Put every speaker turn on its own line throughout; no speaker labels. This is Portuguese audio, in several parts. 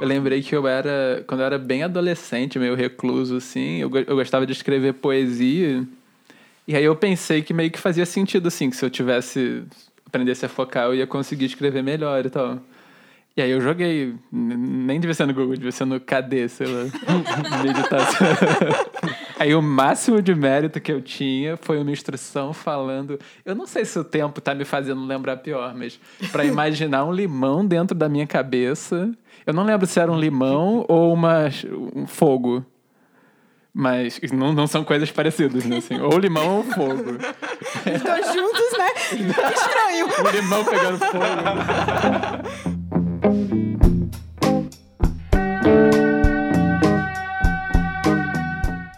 eu lembrei que eu era, quando eu era bem adolescente, meio recluso, assim, eu, eu gostava de escrever poesia. E aí eu pensei que meio que fazia sentido, assim, que se eu tivesse, aprendesse a focar, eu ia conseguir escrever melhor e tal. E aí eu joguei, nem devia ser no Google, devia ser no KD, sei lá, meditação. aí o máximo de mérito que eu tinha foi uma instrução falando, eu não sei se o tempo tá me fazendo lembrar pior, mas para imaginar um limão dentro da minha cabeça, eu não lembro se era um limão ou uma, um fogo. Mas não, não são coisas parecidas, né? Assim, ou limão ou fogo.
Os dois juntos, né? Que estranho.
O limão pegando fogo.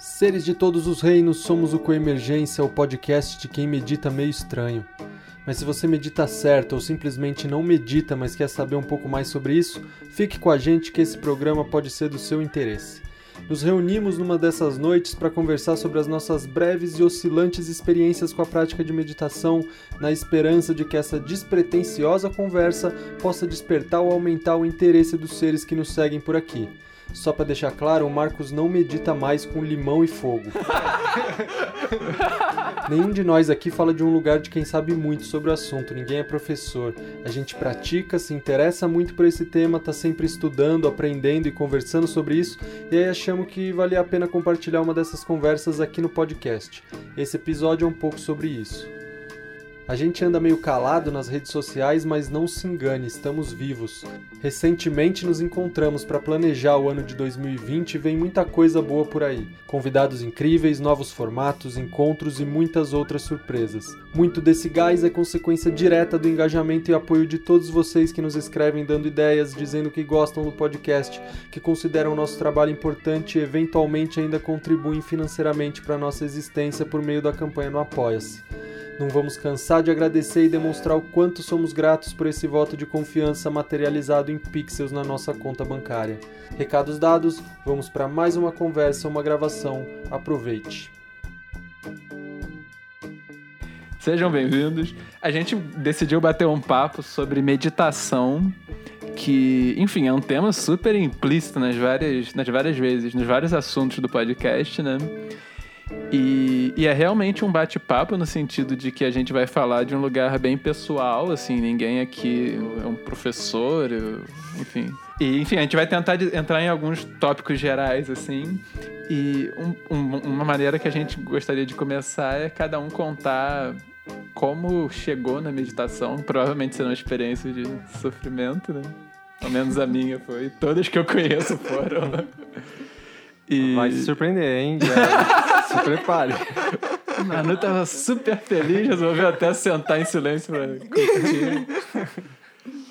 Seres de todos os reinos, somos o Coemergência, o podcast de quem medita meio estranho. Mas se você medita certo ou simplesmente não medita, mas quer saber um pouco mais sobre isso, fique com a gente que esse programa pode ser do seu interesse. Nos reunimos numa dessas noites para conversar sobre as nossas breves e oscilantes experiências com a prática de meditação, na esperança de que essa despretensiosa conversa possa despertar ou aumentar o interesse dos seres que nos seguem por aqui. Só para deixar claro, o Marcos não medita mais com limão e fogo. Nenhum de nós aqui fala de um lugar de quem sabe muito sobre o assunto, ninguém é professor. A gente pratica, se interessa muito por esse tema, tá sempre estudando, aprendendo e conversando sobre isso, e aí achamos que valia a pena compartilhar uma dessas conversas aqui no podcast. Esse episódio é um pouco sobre isso. A gente anda meio calado nas redes sociais, mas não se engane, estamos vivos. Recentemente nos encontramos para planejar o ano de 2020 e vem muita coisa boa por aí. Convidados incríveis, novos formatos, encontros e muitas outras surpresas. Muito desse gás é consequência direta do engajamento e apoio de todos vocês que nos escrevem dando ideias, dizendo que gostam do podcast, que consideram nosso trabalho importante e eventualmente ainda contribuem financeiramente para nossa existência por meio da campanha no Apoia-se. Não vamos cansar de agradecer e demonstrar o quanto somos gratos por esse voto de confiança materializado em pixels na nossa conta bancária. Recados dados, vamos para mais uma conversa, uma gravação. Aproveite.
Sejam bem-vindos. A gente decidiu bater um papo sobre meditação, que, enfim, é um tema super implícito nas várias, nas várias vezes, nos vários assuntos do podcast, né? E, e, é realmente um bate-papo no sentido de que a gente vai falar de um lugar bem pessoal, assim, ninguém aqui é um professor, enfim. E, enfim, a gente vai tentar entrar em alguns tópicos gerais, assim. E um, um, uma maneira que a gente gostaria de começar é cada um contar como chegou na meditação. Provavelmente será uma experiência de sofrimento, né? Ao menos a minha foi. Todas que eu conheço foram.
E... Vai se surpreender, hein? Já se prepare.
Manu tava super feliz, resolveu até sentar em silêncio pra curtir.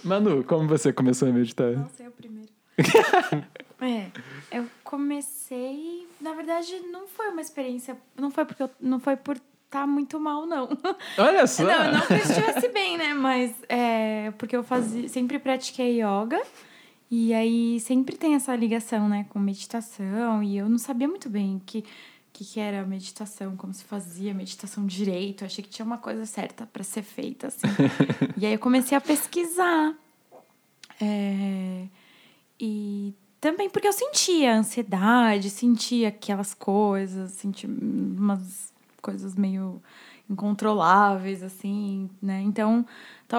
Manu, como você começou a meditar?
Nossa, é o primeiro. é, eu comecei. Na verdade, não foi uma experiência. Não foi porque eu, não foi por estar tá muito mal, não.
Olha só!
Não, não que eu estivesse bem, né? Mas é porque eu fazia, sempre pratiquei yoga. E aí sempre tem essa ligação, né, com meditação, e eu não sabia muito bem o que, que, que era meditação, como se fazia meditação direito, eu achei que tinha uma coisa certa para ser feita, assim. e aí eu comecei a pesquisar. É, e também porque eu sentia ansiedade, sentia aquelas coisas, sentia umas coisas meio incontroláveis, assim, né? Então,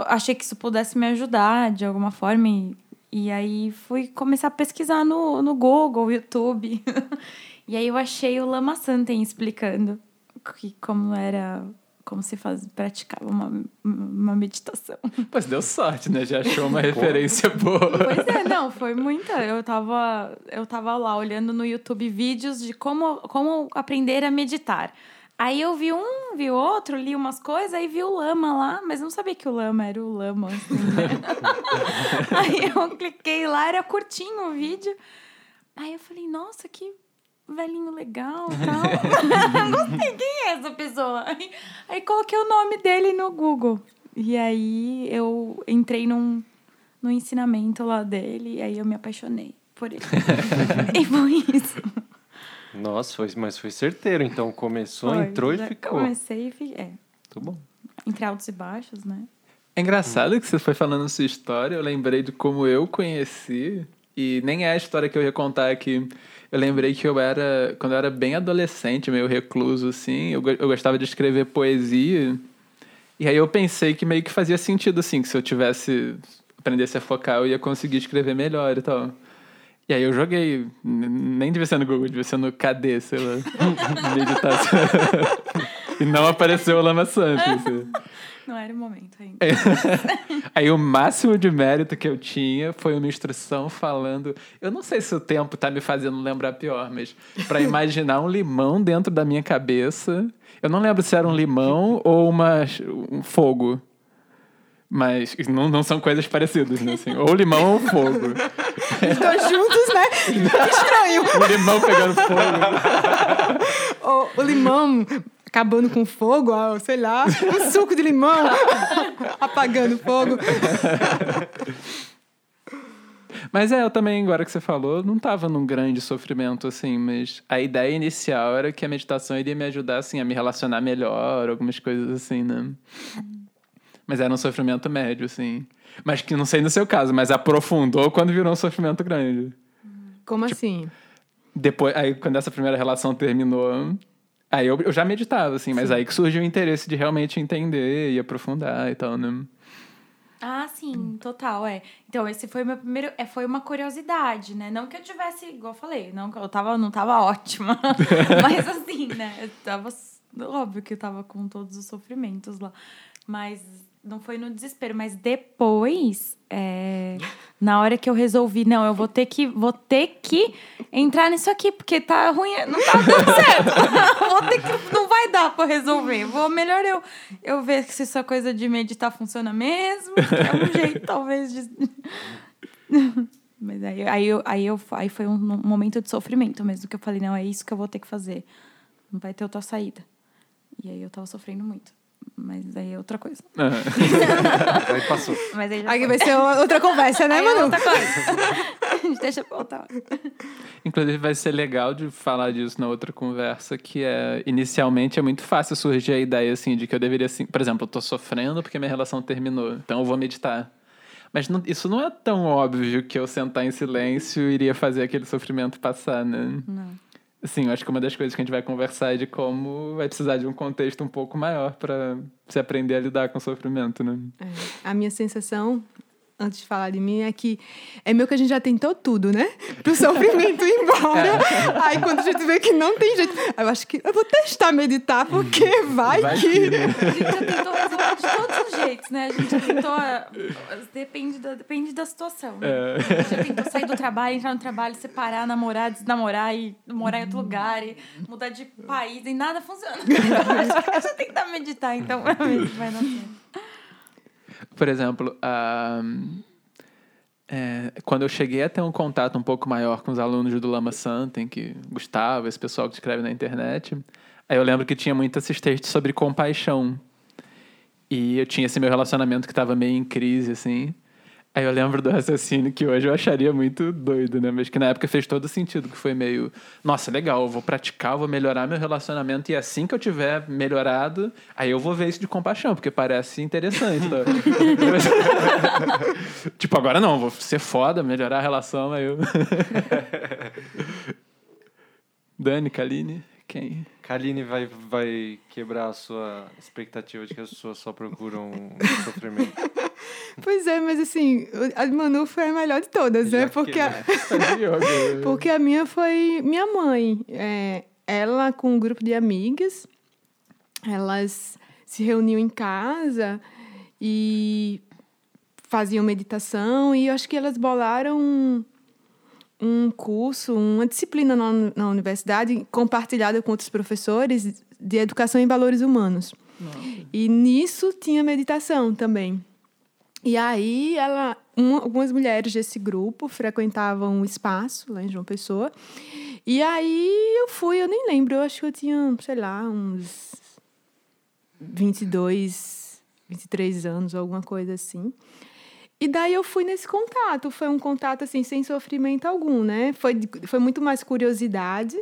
achei que isso pudesse me ajudar de alguma forma e e aí fui começar a pesquisar no, no Google, YouTube. e aí eu achei o Lama Santen explicando que como era como se faz, praticava uma, uma meditação.
Pois deu sorte, né? Já achou uma referência boa.
Pois é, não, foi muita. Eu tava, eu tava lá olhando no YouTube vídeos de como, como aprender a meditar. Aí eu vi um, vi outro, li umas coisas, aí vi o lama lá, mas não sabia que o lama era o lama. Assim, né? aí eu cliquei lá, era curtinho o vídeo. Aí eu falei, nossa, que velhinho legal tal. Gostei, quem é essa pessoa? Aí, aí coloquei o nome dele no Google. E aí eu entrei num, num ensinamento lá dele, e aí eu me apaixonei por ele. e foi isso.
Nossa, foi, mas foi certeiro. Então começou, foi, entrou e ficou.
Comecei e fiquei. É.
Muito bom.
Entre altos e baixos, né?
É engraçado que você foi falando sua história. Eu lembrei de como eu conheci E nem é a história que eu ia contar aqui. Eu lembrei que eu era, quando eu era bem adolescente, meio recluso, assim, eu, eu gostava de escrever poesia. E aí eu pensei que meio que fazia sentido, assim, que se eu tivesse, aprendesse a focar, eu ia conseguir escrever melhor e tal. E aí eu joguei, nem devia ser no Google, devia ser no KD, sei lá, meditação. e não apareceu o Lama Santos. Assim.
Não era o momento ainda.
Aí o máximo de mérito que eu tinha foi uma instrução falando. Eu não sei se o tempo tá me fazendo lembrar pior, mas para imaginar um limão dentro da minha cabeça. Eu não lembro se era um limão ou uma, um fogo. Mas não, não são coisas parecidas, né? Assim, ou limão ou fogo.
Estão juntos, né? Estranho.
O limão pegando fogo.
o, o limão acabando com fogo, sei lá, um suco de limão apagando fogo.
Mas é, eu também, agora que você falou, não estava num grande sofrimento, assim, mas a ideia inicial era que a meditação iria me ajudar, assim, a me relacionar melhor, algumas coisas assim, né? Mas era um sofrimento médio, assim. Mas que não sei no seu caso, mas aprofundou quando virou um sofrimento grande.
Como tipo, assim?
Depois, aí quando essa primeira relação terminou, Aí eu, eu já meditava, assim, mas aí que surgiu o interesse de realmente entender e aprofundar e tal, né?
Ah, sim, total, é. Então, esse foi meu primeiro. É, foi uma curiosidade, né? Não que eu tivesse, igual eu falei, não, eu tava, não tava ótima. mas assim, né? Eu tava. Óbvio que eu tava com todos os sofrimentos lá. Mas não foi no desespero, mas depois, é, na hora que eu resolvi, não, eu vou ter que, vou ter que entrar nisso aqui, porque tá ruim, não tá dando certo. vou ter que, não vai dar para resolver. Vou melhor eu, eu ver se essa coisa de meditar funciona mesmo. É um jeito, talvez, de. mas aí, aí, eu, aí, eu, aí foi um momento de sofrimento mesmo, que eu falei, não, é isso que eu vou ter que fazer. Não vai ter outra saída. E aí eu tava sofrendo muito. Mas aí é outra coisa.
Uhum. aí passou.
Mas aí,
aí vai ser outra conversa, né, aí é Manu? É outra
coisa. Deixa eu voltar.
Inclusive, vai ser legal de falar disso na outra conversa, que é, inicialmente, é muito fácil surgir a ideia, assim, de que eu deveria, assim, por exemplo, eu tô sofrendo porque minha relação terminou, então eu vou meditar. Mas não, isso não é tão óbvio que eu sentar em silêncio iria fazer aquele sofrimento passar, né?
Não.
Sim, eu acho que uma das coisas que a gente vai conversar é de como vai precisar de um contexto um pouco maior para se aprender a lidar com o sofrimento, né?
É. A minha sensação antes de falar de mim, é que é meu que a gente já tentou tudo, né? Pro sofrimento ir embora. É. Aí quando a gente vê que não tem jeito, eu acho que eu vou testar meditar, porque vai, vai que.
Né? A gente já tentou de todos os jeitos, né? A gente já tentou. Depende da, depende da situação. Né? É. A gente já tentou sair do trabalho, entrar no trabalho, separar, namorar, desnamorar e morar em outro lugar e mudar de país e nada funciona. Então, acho que a gente tem que meditar, então, pra ver se vai dar certo.
Por exemplo, uh, é, quando eu cheguei a ter um contato um pouco maior com os alunos do Lama Santen, que Gustavo, esse pessoal que escreve na internet, aí eu lembro que tinha muito esses textos sobre compaixão. E eu tinha esse meu relacionamento que estava meio em crise, assim. Aí eu lembro do raciocínio que hoje eu acharia muito doido, né? Mas que na época fez todo sentido, que foi meio, nossa, legal, eu vou praticar, eu vou melhorar meu relacionamento e assim que eu tiver melhorado, aí eu vou ver isso de compaixão, porque parece interessante. Tá? tipo, agora não, vou ser foda, melhorar a relação, aí eu... Dani, Kaline, quem?
Kaline vai, vai quebrar a sua expectativa de que as pessoas só procuram sofrimento.
Pois é, mas assim, a Manu foi a melhor de todas, né? Porque a... Porque a minha foi minha mãe. É, ela com um grupo de amigas, elas se reuniam em casa e faziam meditação e eu acho que elas bolaram um, curso, uma disciplina na, na universidade compartilhada com outros professores de educação em valores humanos. Nossa. E nisso tinha meditação também. E aí ela, um, algumas mulheres desse grupo frequentavam um espaço lá em João Pessoa. E aí eu fui, eu nem lembro, eu acho que eu tinha, sei lá, uns 22, 23 anos, alguma coisa assim. E daí eu fui nesse contato, foi um contato assim sem sofrimento algum, né? Foi, foi muito mais curiosidade.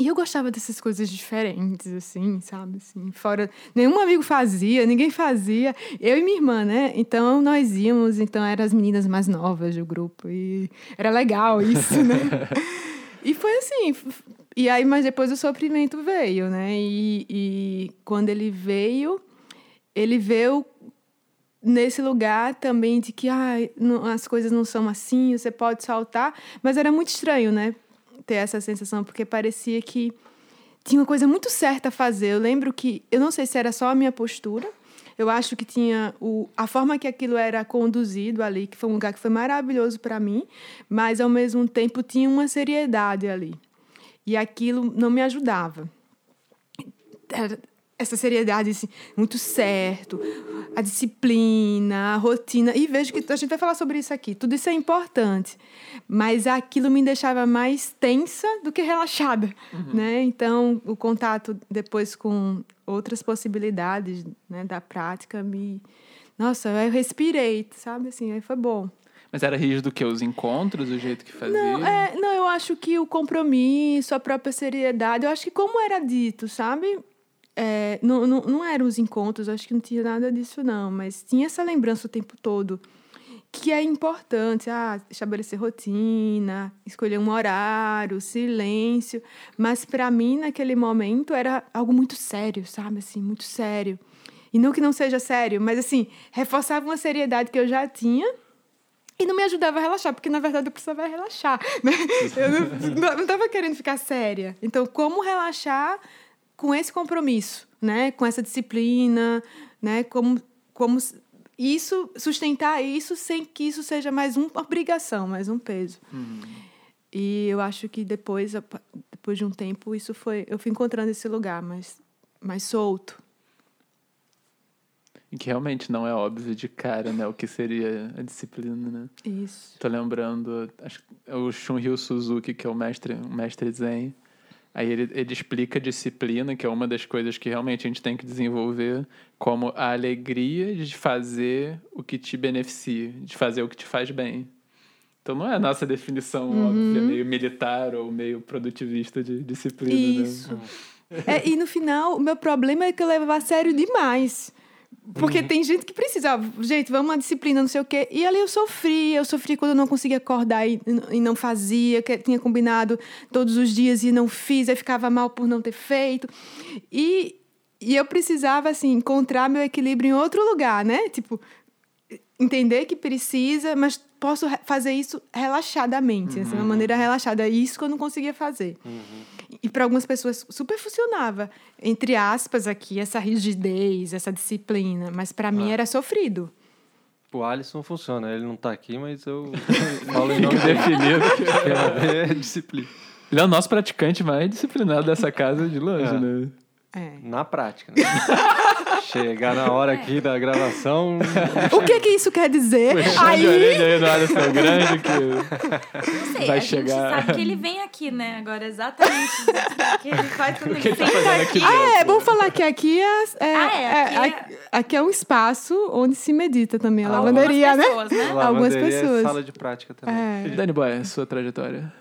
E eu gostava dessas coisas diferentes, assim, sabe? Assim, fora. Nenhum amigo fazia, ninguém fazia. Eu e minha irmã, né? Então nós íamos, então eram as meninas mais novas do grupo. E era legal isso, né? e foi assim. E aí, mas depois o sofrimento veio, né? E, e quando ele veio, ele veio nesse lugar também de que ah, não, as coisas não são assim, você pode saltar. Mas era muito estranho, né? ter essa sensação, porque parecia que tinha uma coisa muito certa a fazer. Eu lembro que, eu não sei se era só a minha postura, eu acho que tinha o, a forma que aquilo era conduzido ali, que foi um lugar que foi maravilhoso para mim, mas ao mesmo tempo tinha uma seriedade ali. E aquilo não me ajudava. Essa seriedade assim, muito certo, a disciplina, a rotina. E vejo que a gente vai falar sobre isso aqui. Tudo isso é importante, mas aquilo me deixava mais tensa do que relaxada, uhum. né? Então, o contato depois com outras possibilidades, né, da prática me Nossa, eu respirei, sabe assim, aí foi bom.
Mas era rígido que os encontros, o jeito que fazia?
Não, é, não, eu acho que o compromisso, a própria seriedade, eu acho que como era dito, sabe? É, não, não, não eram os encontros, acho que não tinha nada disso, não, mas tinha essa lembrança o tempo todo que é importante, ah, estabelecer rotina, escolher um horário, silêncio, mas para mim naquele momento era algo muito sério, sabe, assim, muito sério. E não que não seja sério, mas assim, reforçava uma seriedade que eu já tinha e não me ajudava a relaxar, porque na verdade eu precisava relaxar, né? Eu não estava querendo ficar séria. Então, como relaxar com esse compromisso, né? Com essa disciplina, né? Como, como isso, sustentar isso sem que isso seja mais uma obrigação, mais um peso. Uhum. E eu acho que depois, depois de um tempo, isso foi, eu fui encontrando esse lugar mais, mais solto.
E que realmente não é óbvio de cara, né? O que seria a disciplina, né?
Isso.
Tô lembrando, acho é o Shunryu Suzuki, que é o mestre, o mestre Zen, Aí ele, ele explica a disciplina, que é uma das coisas que realmente a gente tem que desenvolver, como a alegria de fazer o que te beneficia, de fazer o que te faz bem. Então não é a nossa definição uhum. óbvia, meio militar ou meio produtivista de disciplina.
Né? Isso. Né? É, e no final, o meu problema é que eu levava a sério demais. Porque uhum. tem gente que precisa, gente, vamos uma disciplina, não sei o quê. E ali eu sofri, eu sofri quando eu não conseguia acordar e, e não fazia, que tinha combinado todos os dias e não fiz, aí ficava mal por não ter feito. E, e eu precisava, assim, encontrar meu equilíbrio em outro lugar, né? Tipo, entender que precisa, mas posso fazer isso relaxadamente, uhum. assim, de uma maneira relaxada. Isso que eu não conseguia fazer. Uhum. E para algumas pessoas super funcionava, entre aspas, aqui, essa rigidez, essa disciplina. Mas para ah. mim era sofrido.
O Alisson funciona, ele não está aqui, mas eu falo em nome definido que é disciplina.
Ele é o nosso praticante mais disciplinado dessa casa de longe, é. né?
É. Na prática. Né? Chegar na hora aqui da gravação.
O que que isso quer dizer?
Aí. aí no Alisson Grande que
não sei, vai a chegar. Gente sabe que ele vem aqui, né? Agora exatamente que ele faz quando ele
tá senta aqui.
Ah, é, vamos falar que aqui é, é, ah, é, aqui é, é, aqui é um espaço onde se medita também a Algumas lavanderia,
né? pessoas, né?
né? Algumas pessoas. É sala de prática também. É.
Dani Boy, sua trajetória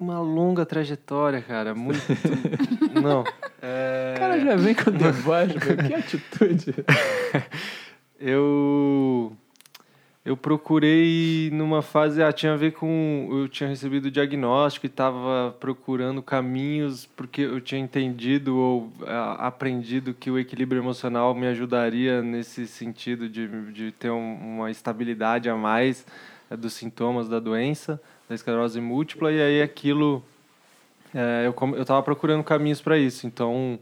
uma longa trajetória, cara. Muito. Não.
É... Cara, já vem com deboche, que atitude.
eu. Eu procurei numa fase. Ah, tinha a ver com. Eu tinha recebido o diagnóstico e estava procurando caminhos, porque eu tinha entendido ou ah, aprendido que o equilíbrio emocional me ajudaria nesse sentido de, de ter um, uma estabilidade a mais é, dos sintomas da doença da esclerose múltipla, e aí aquilo. É, eu estava procurando caminhos para isso, então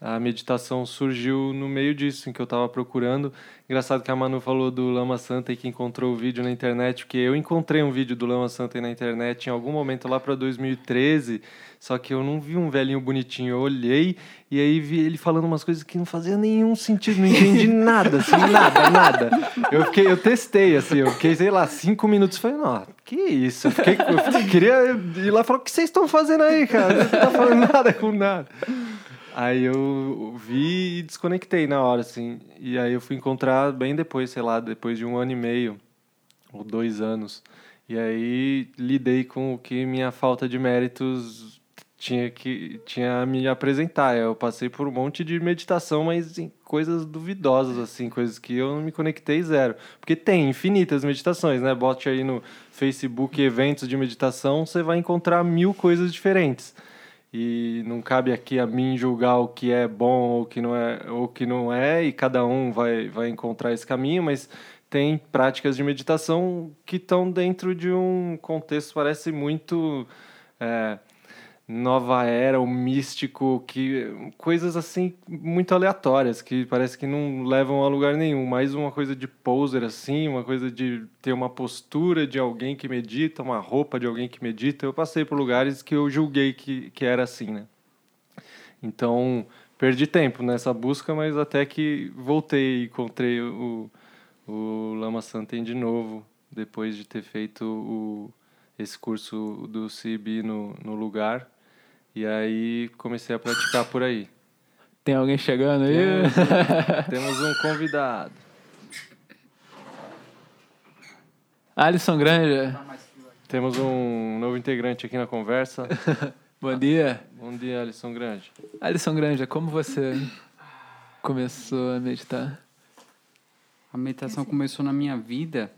a meditação surgiu no meio disso, em que eu estava procurando. Engraçado que a Manu falou do Lama Santa e que encontrou o vídeo na internet, porque eu encontrei um vídeo do Lama Santa na internet em algum momento lá para 2013, só que eu não vi um velhinho bonitinho. Eu olhei e aí vi ele falando umas coisas que não fazia nenhum sentido, não entendi nada, assim, nada, nada. Eu, fiquei, eu testei, assim, eu fiquei, sei lá, cinco minutos, falei, não, que isso? Eu, fiquei, eu queria ir lá e falar, o que vocês estão fazendo aí, cara? Não tá falando nada com nada. Aí eu vi e desconectei na hora, assim. E aí eu fui encontrar bem depois, sei lá, depois de um ano e meio, ou dois anos. E aí lidei com o que minha falta de méritos tinha que tinha me apresentar. Eu passei por um monte de meditação, mas em coisas duvidosas, assim, coisas que eu não me conectei zero. Porque tem infinitas meditações, né? Bote aí no Facebook eventos de meditação, você vai encontrar mil coisas diferentes. E não cabe aqui a mim julgar o que é bom ou que não é, ou que não é, e cada um vai, vai encontrar esse caminho, mas tem práticas de meditação que estão dentro de um contexto parece muito é, nova era, o místico, que coisas assim muito aleatórias que parece que não levam a lugar nenhum. Mais uma coisa de poser assim, uma coisa de ter uma postura de alguém que medita, uma roupa de alguém que medita. Eu passei por lugares que eu julguei que, que era assim, né? Então perdi tempo nessa busca, mas até que voltei e encontrei o, o Lama Santen de novo depois de ter feito o, esse curso do CIB no, no lugar e aí comecei a praticar por aí.
Tem alguém chegando aí?
Temos, um convidado.
Alisson Granja.
Temos um novo integrante aqui na conversa.
Bom dia.
Bom dia, Alisson Granja.
Alisson Granja, como você começou a meditar?
A meditação começou na minha vida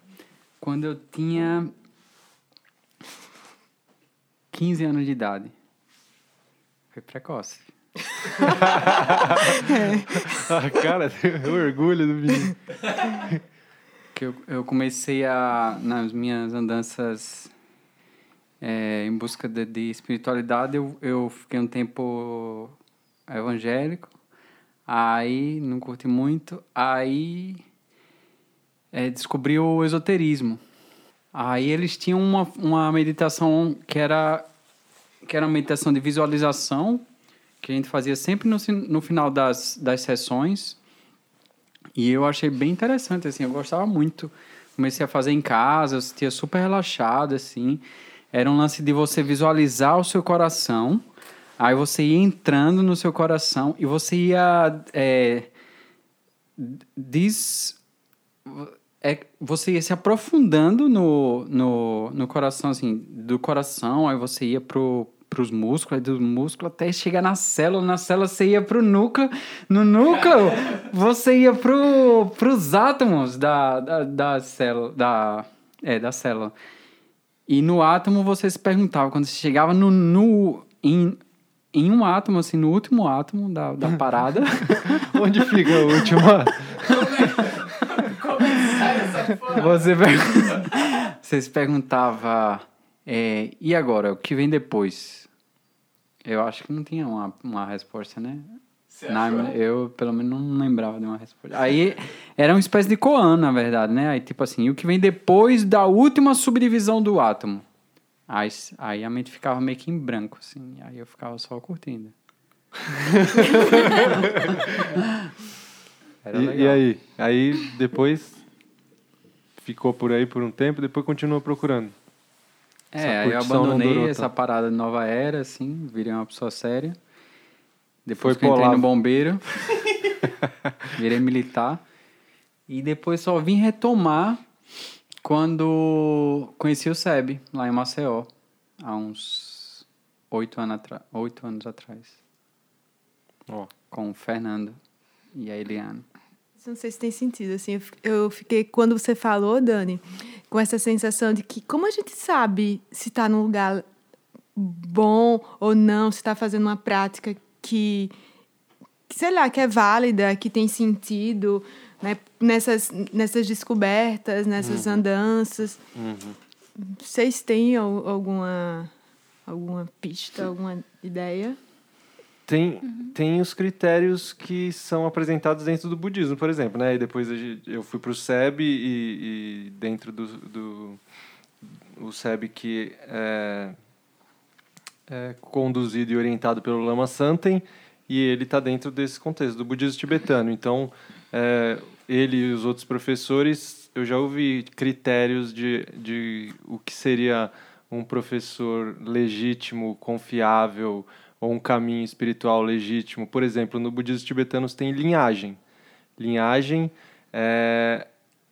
quando eu tinha 15 anos de idade. Foi precoce.
é. cara, o orgulho do menino.
Que eu, eu comecei a, nas minhas andanças é, em busca de, de espiritualidade, eu, eu fiquei um tempo evangélico, aí não curti muito, aí é, descobri o esoterismo. Aí eles tinham uma, uma meditação que era que era uma meditação de visualização, que a gente fazia sempre no, no final das, das sessões. E eu achei bem interessante, assim, eu gostava muito. Comecei a fazer em casa, eu sentia super relaxado, assim. Era um lance de você visualizar o seu coração, aí você ia entrando no seu coração e você ia... É, des, é, você ia se aprofundando no, no, no coração, assim, do coração, aí você ia pro, para os músculos, aí do músculo até chegar na célula. Na célula você ia para o núcleo. No núcleo você ia para os átomos da, da, da célula. Da, é, da célula. E no átomo você se perguntava, quando você chegava no, no, em, em um átomo, assim, no último átomo da, da parada.
Onde fica o último
você, você se perguntava, é, e agora, o que vem depois? Eu acho que não tinha uma, uma resposta, né? Não, eu, pelo menos, não lembrava de uma resposta. Aí, era uma espécie de Koan, na verdade, né? Aí, tipo assim, o que vem depois da última subdivisão do átomo. Aí, aí a mente ficava meio que em branco, assim. Aí eu ficava só curtindo.
e, e, aí? Aí, depois, ficou por aí por um tempo, depois continuou procurando.
É, aí eu abandonei essa parada de nova era, assim, virei uma pessoa séria. Depois Foi que entrei no bombeiro, virei militar. E depois só vim retomar quando conheci o SEB, lá em Maceió, há uns oito anos, oito anos atrás. Oh. Com o Fernando e a Eliane.
Não sei se tem sentido, assim, eu fiquei, quando você falou, Dani, com essa sensação de que como a gente sabe se está num lugar bom ou não, se está fazendo uma prática que, que, sei lá, que é válida, que tem sentido, né? nessas, nessas descobertas, nessas uhum. andanças. Uhum. Vocês têm alguma, alguma pista, alguma ideia?
Tem, uhum. tem os critérios que são apresentados dentro do budismo, por exemplo, né? E depois eu fui para o SEB e, e, dentro do, do o SEB que é, é conduzido e orientado pelo Lama Santen e ele está dentro desse contexto do budismo tibetano. Então, é, ele e os outros professores, eu já ouvi critérios de, de o que seria um professor legítimo, confiável, ou um caminho espiritual legítimo. Por exemplo, no budismo tibetano tem linhagem. Linhagem é,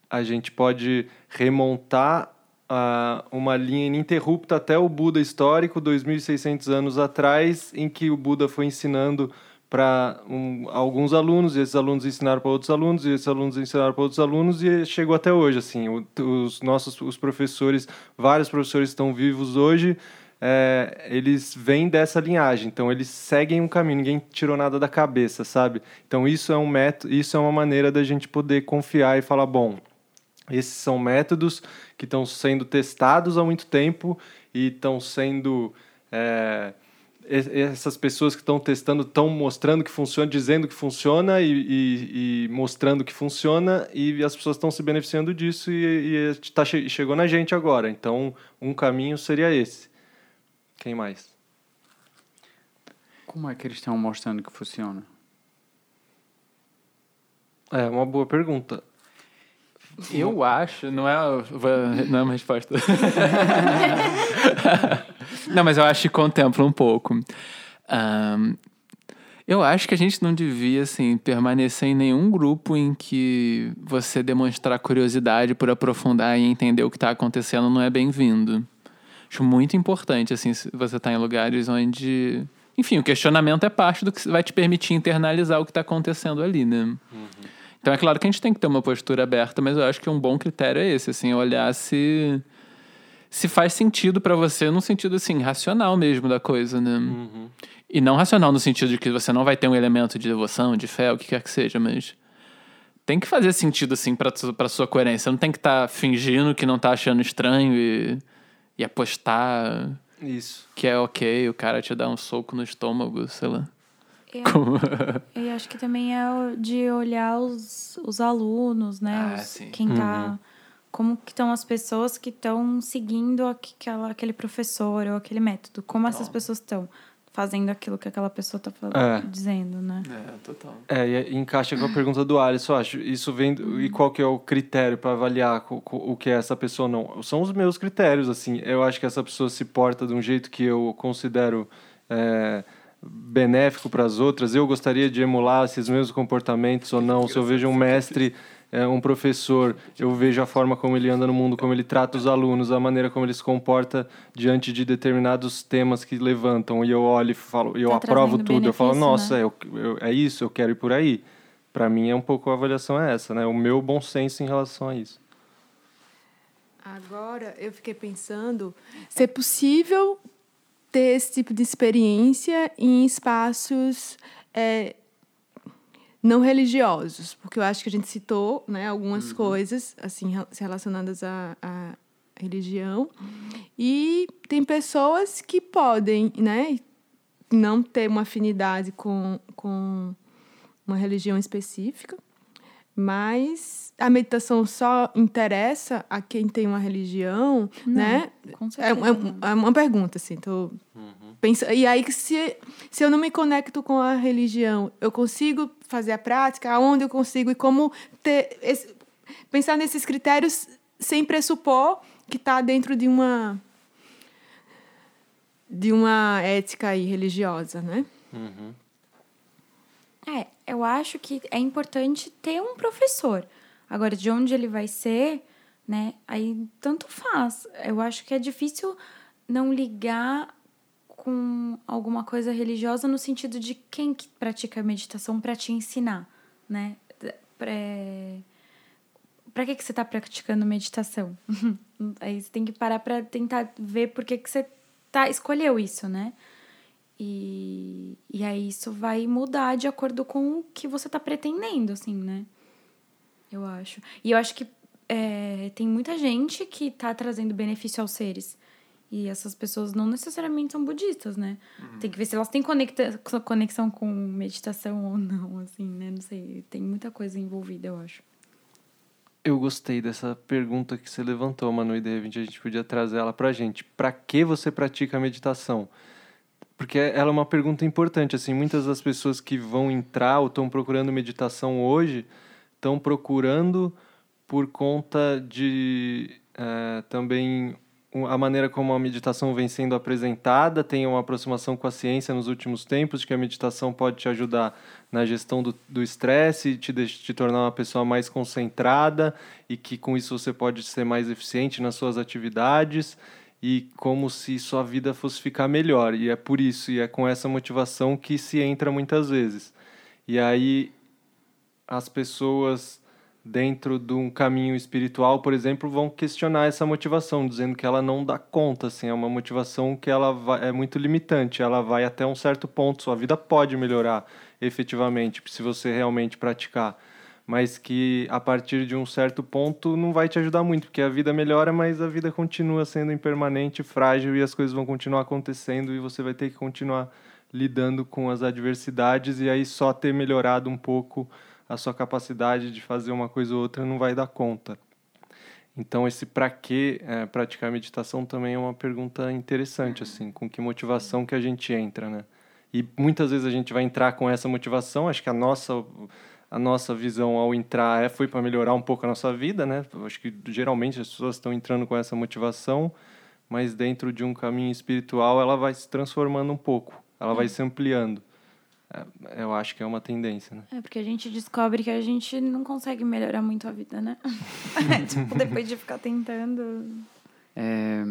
a gente pode remontar uh, uma linha ininterrupta até o Buda histórico, 2.600 anos atrás, em que o Buda foi ensinando para um, alguns alunos, e esses alunos ensinaram para outros alunos, e esses alunos ensinaram para outros alunos, e chegou até hoje. Assim, o, os nossos os professores, vários professores estão vivos hoje, é, eles vêm dessa linhagem, então eles seguem um caminho, ninguém tirou nada da cabeça, sabe? Então isso é um método, isso é uma maneira da gente poder confiar e falar, bom, esses são métodos que estão sendo testados há muito tempo e estão sendo é, essas pessoas que estão testando estão mostrando que funciona, dizendo que funciona e, e, e, mostrando que funciona e as pessoas estão se beneficiando disso e, e tá, chegou na gente agora. Então, um caminho seria esse. Quem mais?
Como é que eles estão mostrando que funciona?
É uma boa pergunta.
Eu acho, não é, não é uma resposta. não, mas eu acho que contempla um pouco. Um, eu acho que a gente não devia, assim, permanecer em nenhum grupo em que você demonstrar curiosidade por aprofundar e entender o que está acontecendo não é bem-vindo. Acho muito importante, assim, você estar tá em lugares onde... Enfim, o questionamento é parte do que vai te permitir internalizar o que está acontecendo ali, né? Uhum. Então é claro que a gente tem que ter uma postura aberta, mas eu acho que um bom critério é esse, assim, olhar se se faz sentido para você no sentido assim racional mesmo da coisa, né? Uhum. E não racional no sentido de que você não vai ter um elemento de devoção, de fé, o que quer que seja, mas tem que fazer sentido assim para para sua coerência. Não tem que estar tá fingindo que não tá achando estranho e, e apostar
isso
que é ok, o cara te dá um soco no estômago, sei lá.
Eu, eu acho que também é de olhar os, os alunos, né?
Ah,
os,
sim.
Quem tá. Uhum. Como que estão as pessoas que estão seguindo aquela, aquele professor ou aquele método? Como essas então. pessoas estão fazendo aquilo que aquela pessoa está é. dizendo, né?
É, total.
É, e encaixa com a pergunta do Alisson, acho. Isso vem. Uhum. E qual que é o critério para avaliar o, o que é essa pessoa não? São os meus critérios, assim. Eu acho que essa pessoa se porta de um jeito que eu considero. É, benéfico para as outras, eu gostaria de emular esses mesmos comportamentos ou não. Se eu vejo um mestre, é, um professor, eu vejo a forma como ele anda no mundo, como ele trata os alunos, a maneira como ele se comporta diante de determinados temas que levantam, e eu olho e falo, eu tá aprovo tudo, eu falo, nossa, né? eu, eu, é isso, eu quero ir por aí. Para mim é um pouco a avaliação é essa, né? O meu bom senso em relação a isso.
Agora eu fiquei pensando se é possível ter esse tipo de experiência em espaços é, não religiosos, porque eu acho que a gente citou né, algumas uhum. coisas assim relacionadas à, à religião e tem pessoas que podem, né, não ter uma afinidade com, com uma religião específica, mas a meditação só interessa a quem tem uma religião, não, né? Com certeza. É, é, é, uma pergunta, assim. Tô uhum. Pensando, e aí, se, se eu não me conecto com a religião, eu consigo fazer a prática? Aonde eu consigo? E como ter esse, pensar nesses critérios sem pressupor que está dentro de uma de uma ética aí religiosa, né?
Uhum.
É, eu acho que é importante ter um professor. Agora, de onde ele vai ser, né? Aí tanto faz. Eu acho que é difícil não ligar com alguma coisa religiosa no sentido de quem que pratica meditação para te ensinar, né? Pra... Pra que, que você está praticando meditação? Aí você tem que parar para tentar ver por que, que você tá, escolheu isso, né? E, e aí isso vai mudar de acordo com o que você tá pretendendo, assim, né? Eu acho. E eu acho que é, tem muita gente que tá trazendo benefício aos seres. E essas pessoas não necessariamente são budistas, né? Uhum. Tem que ver se elas têm conecta, conexão com meditação ou não, assim, né? Não sei. Tem muita coisa envolvida, eu acho.
Eu gostei dessa pergunta que você levantou, Manu, e de repente a gente podia trazer ela pra gente. Pra que você pratica a meditação? porque ela é uma pergunta importante. Assim, muitas das pessoas que vão entrar ou estão procurando meditação hoje estão procurando por conta de é, também a maneira como a meditação vem sendo apresentada, tem uma aproximação com a ciência nos últimos tempos, de que a meditação pode te ajudar na gestão do estresse, te, te tornar uma pessoa mais concentrada e que com isso você pode ser mais eficiente nas suas atividades e como se sua vida fosse ficar melhor. E é por isso, e é com essa motivação que se entra muitas vezes. E aí as pessoas dentro de um caminho espiritual, por exemplo, vão questionar essa motivação, dizendo que ela não dá conta, assim, é uma motivação que ela vai, é muito limitante, ela vai até um certo ponto, sua vida pode melhorar efetivamente, se você realmente praticar, mas que a partir de um certo ponto não vai te ajudar muito, porque a vida melhora, mas a vida continua sendo impermanente, frágil e as coisas vão continuar acontecendo e você vai ter que continuar lidando com as adversidades e aí só ter melhorado um pouco a sua capacidade de fazer uma coisa ou outra não vai dar conta. Então, esse para que é, praticar meditação também é uma pergunta interessante, assim, com que motivação que a gente entra, né? E muitas vezes a gente vai entrar com essa motivação, acho que a nossa a nossa visão ao entrar é, foi para melhorar um pouco a nossa vida, né? Acho que geralmente as pessoas estão entrando com essa motivação, mas dentro de um caminho espiritual ela vai se transformando um pouco, ela vai se ampliando. É, eu acho que é uma tendência, né?
É porque a gente descobre que a gente não consegue melhorar muito a vida, né? tipo, depois de ficar tentando.
É...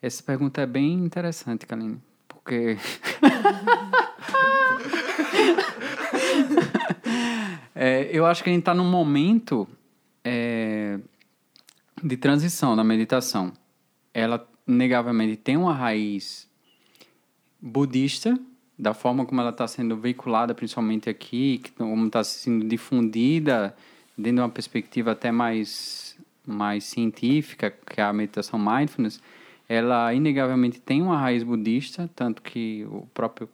Essa pergunta é bem interessante, Kaline, porque. é, eu acho que a gente está num momento é, de transição na meditação. Ela, negavelmente, tem uma raiz budista da forma como ela está sendo veiculada, principalmente aqui, como está sendo difundida dentro de uma perspectiva até mais, mais científica, que é a meditação mindfulness, ela inegavelmente tem uma raiz budista, tanto que o próprio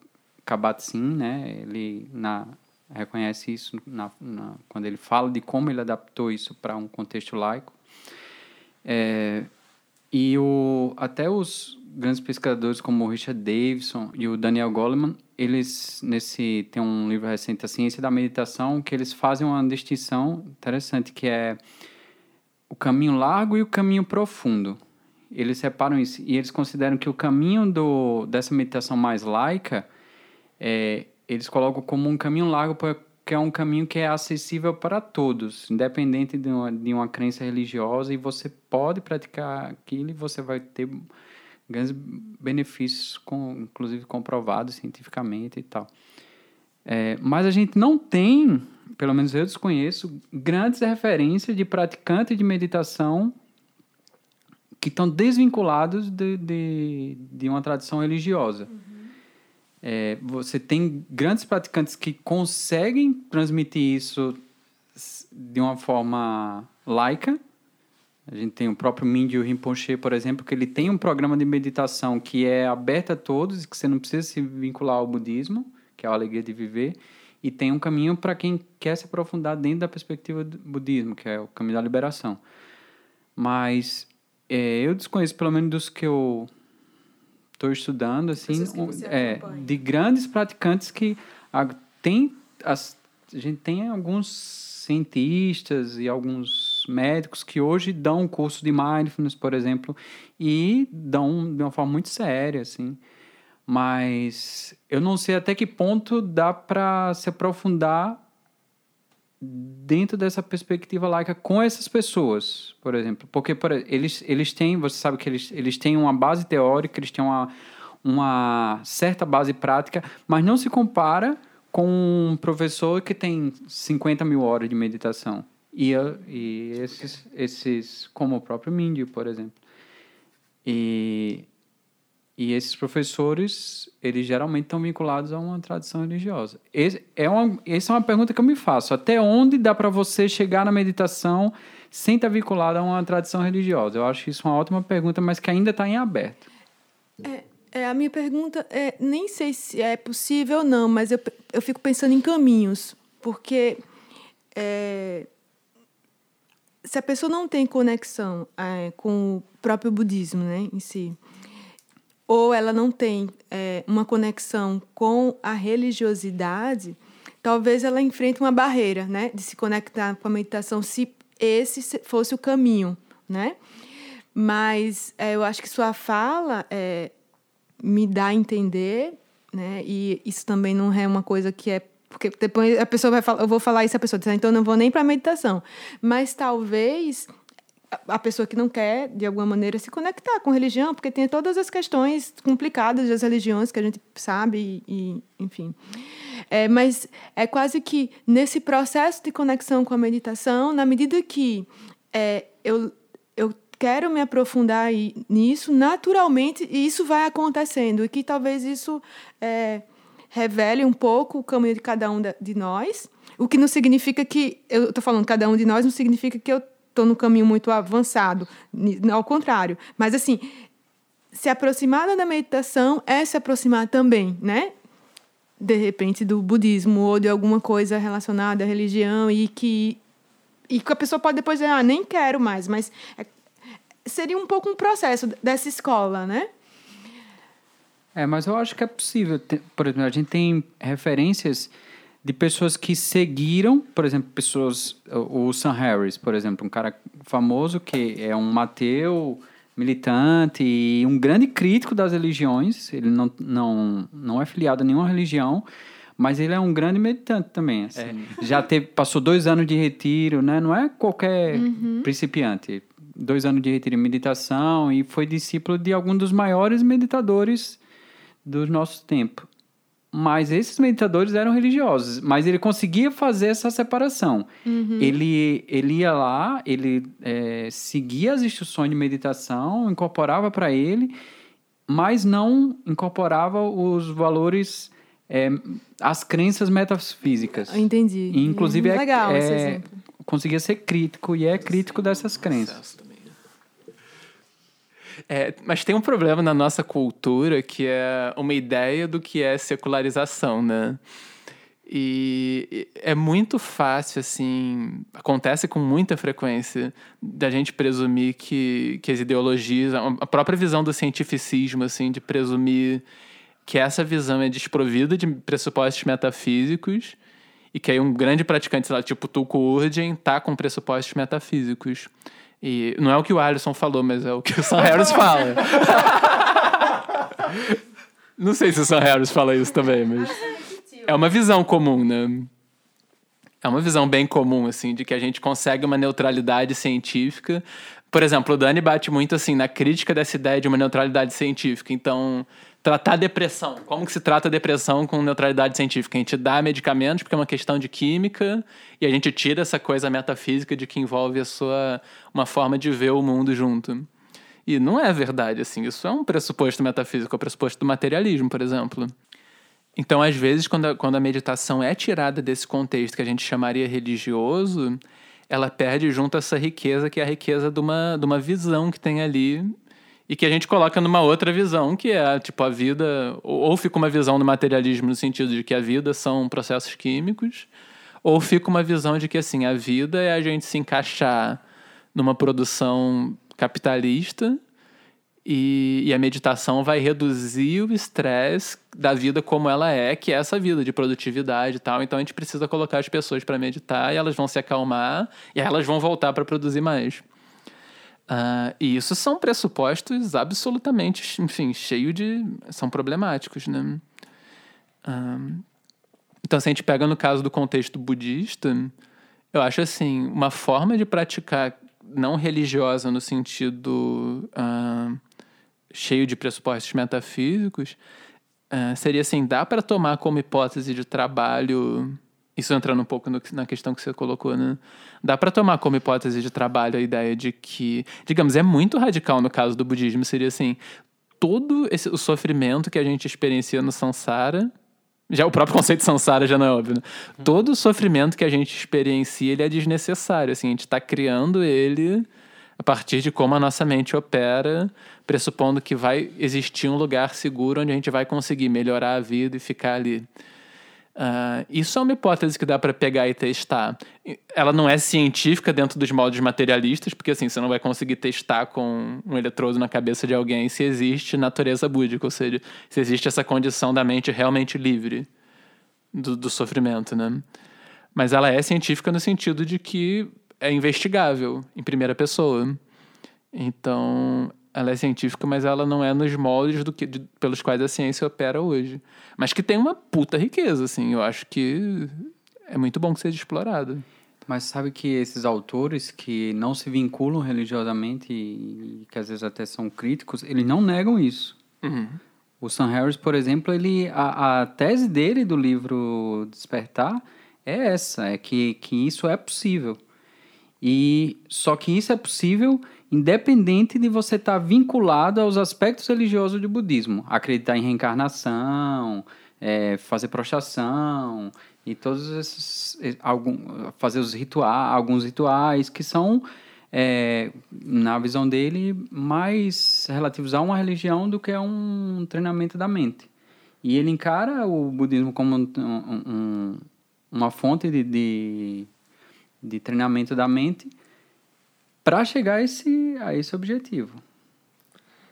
Kabat-Zinn, né, ele na, reconhece isso na, na, quando ele fala de como ele adaptou isso para um contexto laico. É, e o, até os grandes pesquisadores como o Richard Davidson e o Daniel Goleman, eles nesse tem um livro recente, A Ciência da Meditação, que eles fazem uma distinção interessante que é o caminho largo e o caminho profundo. Eles separam isso e eles consideram que o caminho do, dessa meditação mais laica é, eles colocam como um caminho largo porque é um caminho que é acessível para todos, independente de uma, de uma crença religiosa e você pode praticar aquilo e você vai ter grandes benefícios, com, inclusive comprovados cientificamente e tal. É, mas a gente não tem, pelo menos eu desconheço, grandes referências de praticantes de meditação que estão desvinculados de, de, de uma tradição religiosa. Uhum. É, você tem grandes praticantes que conseguem transmitir isso de uma forma laica, a gente tem o próprio Mindy Rinpoche, por exemplo, que ele tem um programa de meditação que é aberto a todos, que você não precisa se vincular ao budismo, que é a alegria de viver, e tem um caminho para quem quer se aprofundar dentro da perspectiva do budismo, que é o caminho da liberação. Mas é, eu desconheço, pelo menos dos que eu estou estudando, assim, é, de grandes praticantes que a, tem, as, a gente tem alguns cientistas e alguns médicos que hoje dão curso de mindfulness, por exemplo, e dão de uma forma muito séria, assim. Mas eu não sei até que ponto dá para se aprofundar dentro dessa perspectiva laica com essas pessoas, por exemplo. Porque por, eles, eles têm, você sabe que eles, eles têm uma base teórica, eles têm uma, uma certa base prática, mas não se compara com um professor que tem 50 mil horas de meditação. E, e esses, esses, como o próprio Mindy, por exemplo. E, e esses professores, eles geralmente estão vinculados a uma tradição religiosa. Esse é uma, essa é uma pergunta que eu me faço. Até onde dá para você chegar na meditação sem estar vinculado a uma tradição religiosa? Eu acho isso uma ótima pergunta, mas que ainda está em aberto.
É, é, a minha pergunta é, nem sei se é possível ou não, mas eu, eu fico pensando em caminhos, porque é, se a pessoa não tem conexão é, com o próprio budismo né, em si, ou ela não tem é, uma conexão com a religiosidade, talvez ela enfrente uma barreira né, de se conectar com a meditação se esse fosse o caminho. Né? Mas é, eu acho que sua fala é, me dá a entender, né? E isso também não é uma coisa que é porque depois a pessoa vai falar, eu vou falar isso a pessoa diz, ah, então não vou nem para meditação. Mas talvez a pessoa que não quer, de alguma maneira, se conectar com religião, porque tem todas as questões complicadas das religiões que a gente sabe, e, enfim. É, mas é quase que nesse processo de conexão com a meditação, na medida que é, eu, eu quero me aprofundar nisso, naturalmente isso vai acontecendo, e que talvez isso é, revele um pouco o caminho de cada um de nós, o que não significa que, eu estou falando cada um de nós, não significa que eu estou no caminho muito avançado. Ao contrário. Mas, assim, se aproximar da meditação é se aproximar também, né? De repente, do budismo ou de alguma coisa relacionada à religião e que. E que a pessoa pode depois dizer, ah, nem quero mais, mas é, seria um pouco um processo dessa escola, né?
É, mas eu acho que é possível. Por exemplo, a gente tem referências de pessoas que seguiram, por exemplo, pessoas, o Sam Harris, por exemplo, um cara famoso que é um mateu militante e um grande crítico das religiões. Ele não, não, não é filiado a nenhuma religião, mas ele é um grande meditante também. Assim. É. Já teve, passou dois anos de retiro, né? Não é qualquer uhum. principiante. Dois anos de retiro em meditação e foi discípulo de algum dos maiores meditadores do nosso tempo mas esses meditadores eram religiosos, mas ele conseguia fazer essa separação. Uhum. Ele, ele ia lá, ele é, seguia as instruções de meditação, incorporava para ele, mas não incorporava os valores, é, as crenças metafísicas.
Entendi.
E, inclusive,
é, legal
é,
esse exemplo.
conseguia ser crítico e é crítico dessas crenças.
É, mas tem um problema na nossa cultura que é uma ideia do que é secularização, né? E é muito fácil, assim, acontece com muita frequência da gente presumir que, que as ideologias, a própria visão do cientificismo, assim, de presumir que essa visão é desprovida de pressupostos metafísicos e que aí um grande praticante, sei lá, tipo Tulku Urgen, tá com pressupostos metafísicos. E não é o que o Alisson falou, mas é o que o Sam Harris fala. não sei se o Sam Harris fala isso também, mas. É uma visão comum, né? É uma visão bem comum, assim, de que a gente consegue uma neutralidade científica. Por exemplo, o Dani bate muito, assim, na crítica dessa ideia de uma neutralidade científica. Então, tratar depressão. Como que se trata depressão com neutralidade científica? A gente dá medicamentos porque é uma questão de química e a gente tira essa coisa metafísica de que envolve a sua uma forma de ver o mundo junto. E não é verdade assim, isso é um pressuposto metafísico, é o pressuposto do materialismo, por exemplo. Então, às vezes, quando a, quando a meditação é tirada desse contexto que a gente chamaria religioso, ela perde junto essa riqueza que é a riqueza de uma, de uma visão que tem ali e que a gente coloca numa outra visão, que é tipo a vida, ou fica uma visão do materialismo no sentido de que a vida são processos químicos, ou fica uma visão de que assim, a vida é a gente se encaixar numa produção capitalista e, e a meditação vai reduzir o estresse da vida como ela é, que é essa vida de produtividade e tal. Então a gente precisa colocar as pessoas para meditar e elas vão se acalmar e elas vão voltar para produzir mais. Uh, e isso são pressupostos absolutamente, enfim, cheio de. são problemáticos, né? Uh, então, se a gente pega no caso do contexto budista, eu acho assim, uma forma de praticar não religiosa no sentido uh, cheio de pressupostos metafísicos seria assim, dá para tomar como hipótese de trabalho isso entrando um pouco no, na questão que você colocou, né? Dá para tomar como hipótese de trabalho a ideia de que, digamos, é muito radical no caso do budismo, seria assim, todo esse, o sofrimento que a gente experiencia no samsara, já o próprio conceito de samsara já não é óbvio, né? Todo o sofrimento que a gente experiencia, ele é desnecessário, assim, a gente está criando ele a partir de como a nossa mente opera, pressupondo que vai existir um lugar seguro onde a gente vai conseguir melhorar a vida e ficar ali. Uh, isso é uma hipótese que dá para pegar e testar. Ela não é científica dentro dos moldes materialistas, porque assim, você não vai conseguir testar com um eletrodo na cabeça de alguém se existe natureza búdica, ou seja, se existe essa condição da mente realmente livre do, do sofrimento, né? Mas ela é científica no sentido de que é investigável em primeira pessoa. Então, ela é científica, mas ela não é nos moldes do que, de, pelos quais a ciência opera hoje. Mas que tem uma puta riqueza, assim. Eu acho que é muito bom que seja explorado.
Mas sabe que esses autores que não se vinculam religiosamente e que às vezes até são críticos, eles não negam isso.
Uhum.
O Sam Harris, por exemplo, ele a, a tese dele do livro Despertar é essa, é que, que isso é possível. E só que isso é possível independente de você estar tá vinculado aos aspectos religiosos do budismo, acreditar em reencarnação, é, fazer prostração e todos esses algum, fazer os rituais, alguns rituais que são é, na visão dele mais relativos a uma religião do que a um treinamento da mente. E ele encara o budismo como um, um, uma fonte de, de, de treinamento da mente para chegar a esse, a esse objetivo,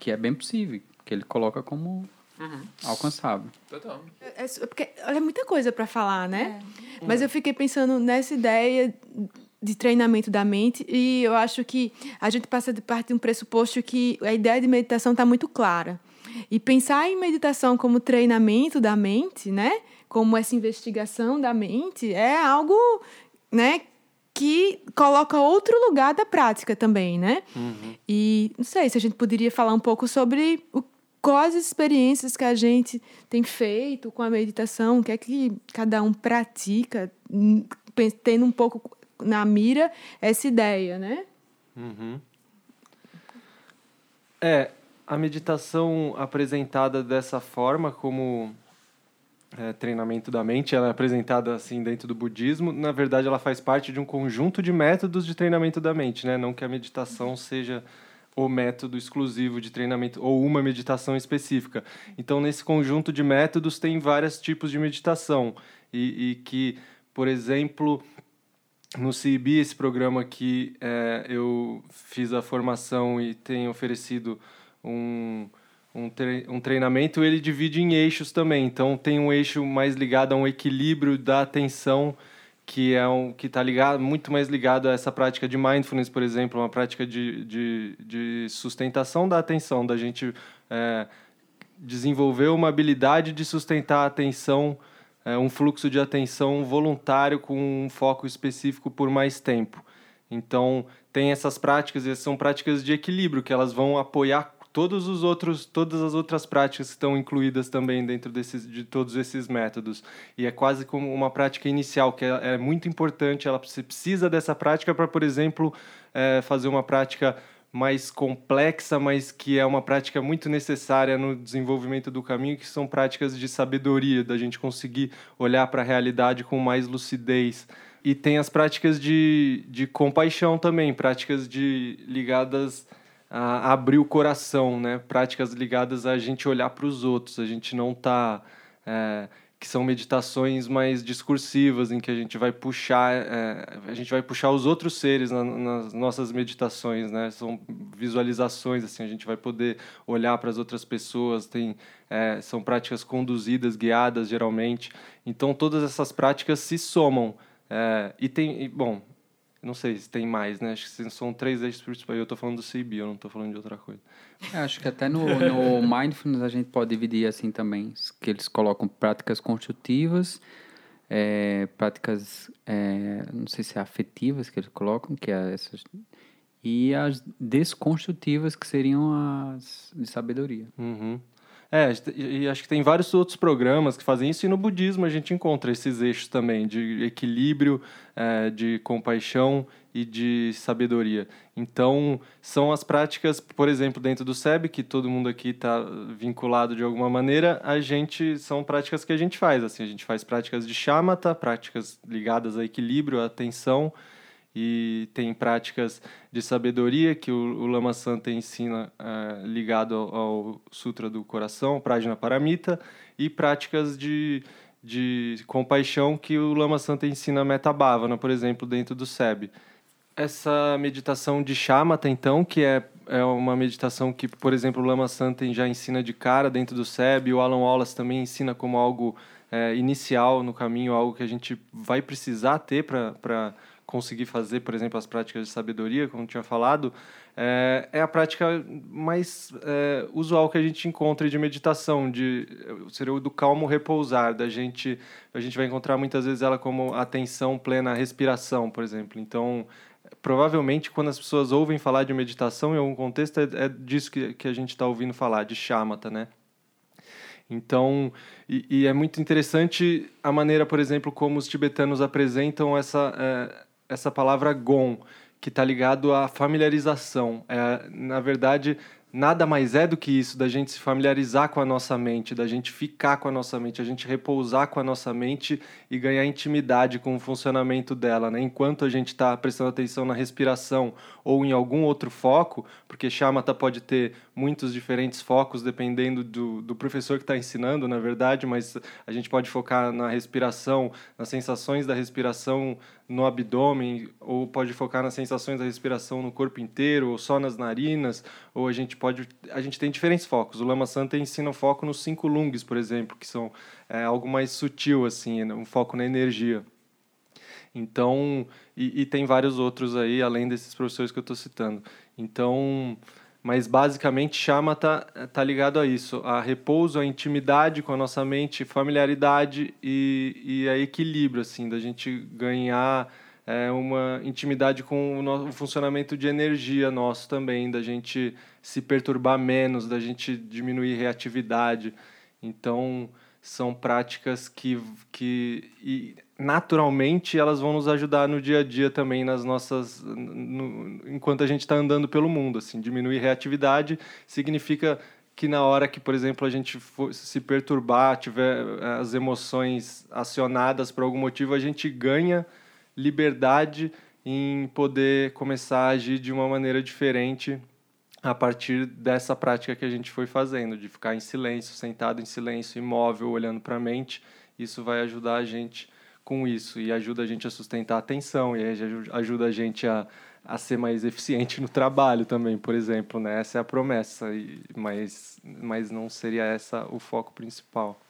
que é bem possível, que ele coloca como uhum. alcançável.
Total.
É, é, porque olha, é muita coisa para falar, né? É. Mas eu fiquei pensando nessa ideia de treinamento da mente e eu acho que a gente passa de parte de um pressuposto que a ideia de meditação está muito clara. E pensar em meditação como treinamento da mente, né? Como essa investigação da mente é algo, né, que coloca outro lugar da prática também, né?
Uhum.
E não sei se a gente poderia falar um pouco sobre o, quais as experiências que a gente tem feito com a meditação, o que é que cada um pratica, tendo um pouco na mira essa ideia, né?
Uhum. É, a meditação apresentada dessa forma como é, treinamento da mente, ela é apresentada assim dentro do budismo. Na verdade, ela faz parte de um conjunto de métodos de treinamento da mente, né? Não que a meditação seja o método exclusivo de treinamento ou uma meditação específica. Então, nesse conjunto de métodos tem vários tipos de meditação e, e que, por exemplo, no CIB, esse programa que é, eu fiz a formação e tenho oferecido um um, tre um treinamento, ele divide em eixos também. Então, tem um eixo mais ligado a um equilíbrio da atenção, que é um que está ligado muito mais ligado a essa prática de mindfulness, por exemplo, uma prática de, de, de sustentação da atenção, da gente é, desenvolver uma habilidade de sustentar a atenção, é, um fluxo de atenção voluntário com um foco específico por mais tempo. Então, tem essas práticas, e são práticas de equilíbrio, que elas vão apoiar todos os outros, todas as outras práticas estão incluídas também dentro desses, de todos esses métodos. E é quase como uma prática inicial, que é, é muito importante, ela precisa dessa prática para, por exemplo, é, fazer uma prática mais complexa, mas que é uma prática muito necessária no desenvolvimento do caminho, que são práticas de sabedoria, da gente conseguir olhar para a realidade com mais lucidez. E tem as práticas de, de compaixão também, práticas de ligadas a abrir o coração, né? Práticas ligadas a gente olhar para os outros, a gente não tá é, que são meditações mais discursivas em que a gente vai puxar é, a gente vai puxar os outros seres na, nas nossas meditações, né? São visualizações assim, a gente vai poder olhar para as outras pessoas, tem é, são práticas conduzidas, guiadas geralmente. Então todas essas práticas se somam. É, e tem, e, bom, não sei se tem mais, né? Acho que são três eixos principais. Eu estou falando do CB, eu não estou falando de outra coisa.
É, acho que até no, no Mindfulness a gente pode dividir assim também, que eles colocam práticas construtivas, é, práticas, é, não sei se é afetivas que eles colocam, que é essas, e as desconstrutivas, que seriam as de sabedoria.
Uhum. É, e acho que tem vários outros programas que fazem isso, e no budismo a gente encontra esses eixos também, de equilíbrio, é, de compaixão e de sabedoria. Então, são as práticas, por exemplo, dentro do SEB, que todo mundo aqui está vinculado de alguma maneira, a gente são práticas que a gente faz. Assim, a gente faz práticas de shamatha, práticas ligadas a equilíbrio, a atenção, e tem práticas de sabedoria que o, o Lama Santa ensina uh, ligado ao, ao, Sutra do Coração, Prajna Paramita, e práticas de, de compaixão que o Lama Santa ensina Metabhavana, por exemplo, dentro do SEB. Essa meditação de Shamatha, então, que é, é uma meditação que, por exemplo, o Lama Santa já ensina de cara dentro do SEB, o Alan Wallace também ensina como algo é, inicial no caminho, algo que a gente vai precisar ter para conseguir fazer, por exemplo, as práticas de sabedoria, como tinha falado, é, é a prática mais é, usual que a gente encontra de meditação, de seria o do calmo repousar, da gente a gente vai encontrar muitas vezes ela como atenção plena à respiração, por exemplo. Então, provavelmente quando as pessoas ouvem falar de meditação em algum contexto é, é disso que, que a gente está ouvindo falar, de shamatha, né? Então, e, e, é muito interessante a maneira, por exemplo, como os tibetanos apresentam essa, é, essa palavra gon, que está ligado à familiarização. É, na verdade, nada mais é do que isso, da gente se familiarizar com a nossa mente, da gente ficar com a nossa mente, a gente repousar com a nossa mente e ganhar intimidade com o funcionamento dela, né? Enquanto a gente está prestando atenção na respiração ou em algum outro foco, porque shamatha pode ter muitos diferentes focos dependendo do, do professor que está ensinando, na verdade, mas a gente pode focar na respiração, nas sensações da respiração no abdômen, ou pode focar nas sensações da respiração no corpo inteiro, ou só nas narinas, ou a gente pode... A gente tem diferentes focos. O Lama Santa ensina o foco nos cinco lungs, por exemplo, que são é, algo mais sutil, assim, né, um foco na energia. Então, e, e tem vários outros aí, além desses professores que eu estou citando. Então, mas basicamente chama tá, tá ligado a isso, a repouso, a intimidade com a nossa mente, familiaridade e, e a equilíbrio, assim, da gente ganhar é, uma intimidade com o, nosso, o funcionamento de energia nosso também, da gente se perturbar menos, da gente diminuir reatividade. Então, são práticas que, que e, naturalmente elas vão nos ajudar no dia a dia também nas nossas no, enquanto a gente está andando pelo mundo assim diminuir reatividade significa que na hora que por exemplo a gente for, se perturbar tiver eh, as emoções acionadas por algum motivo a gente ganha liberdade em poder começar a agir de uma maneira diferente a partir dessa prática que a gente foi fazendo, de ficar em silêncio, sentado em silêncio, imóvel, olhando para a mente. Isso vai ajudar a gente com isso e ajuda a gente a sustentar a atenção e ajuda a gente a, a ser mais eficiente no trabalho também, por exemplo. Né? Essa é a promessa, e, mas, mas não seria essa o foco principal.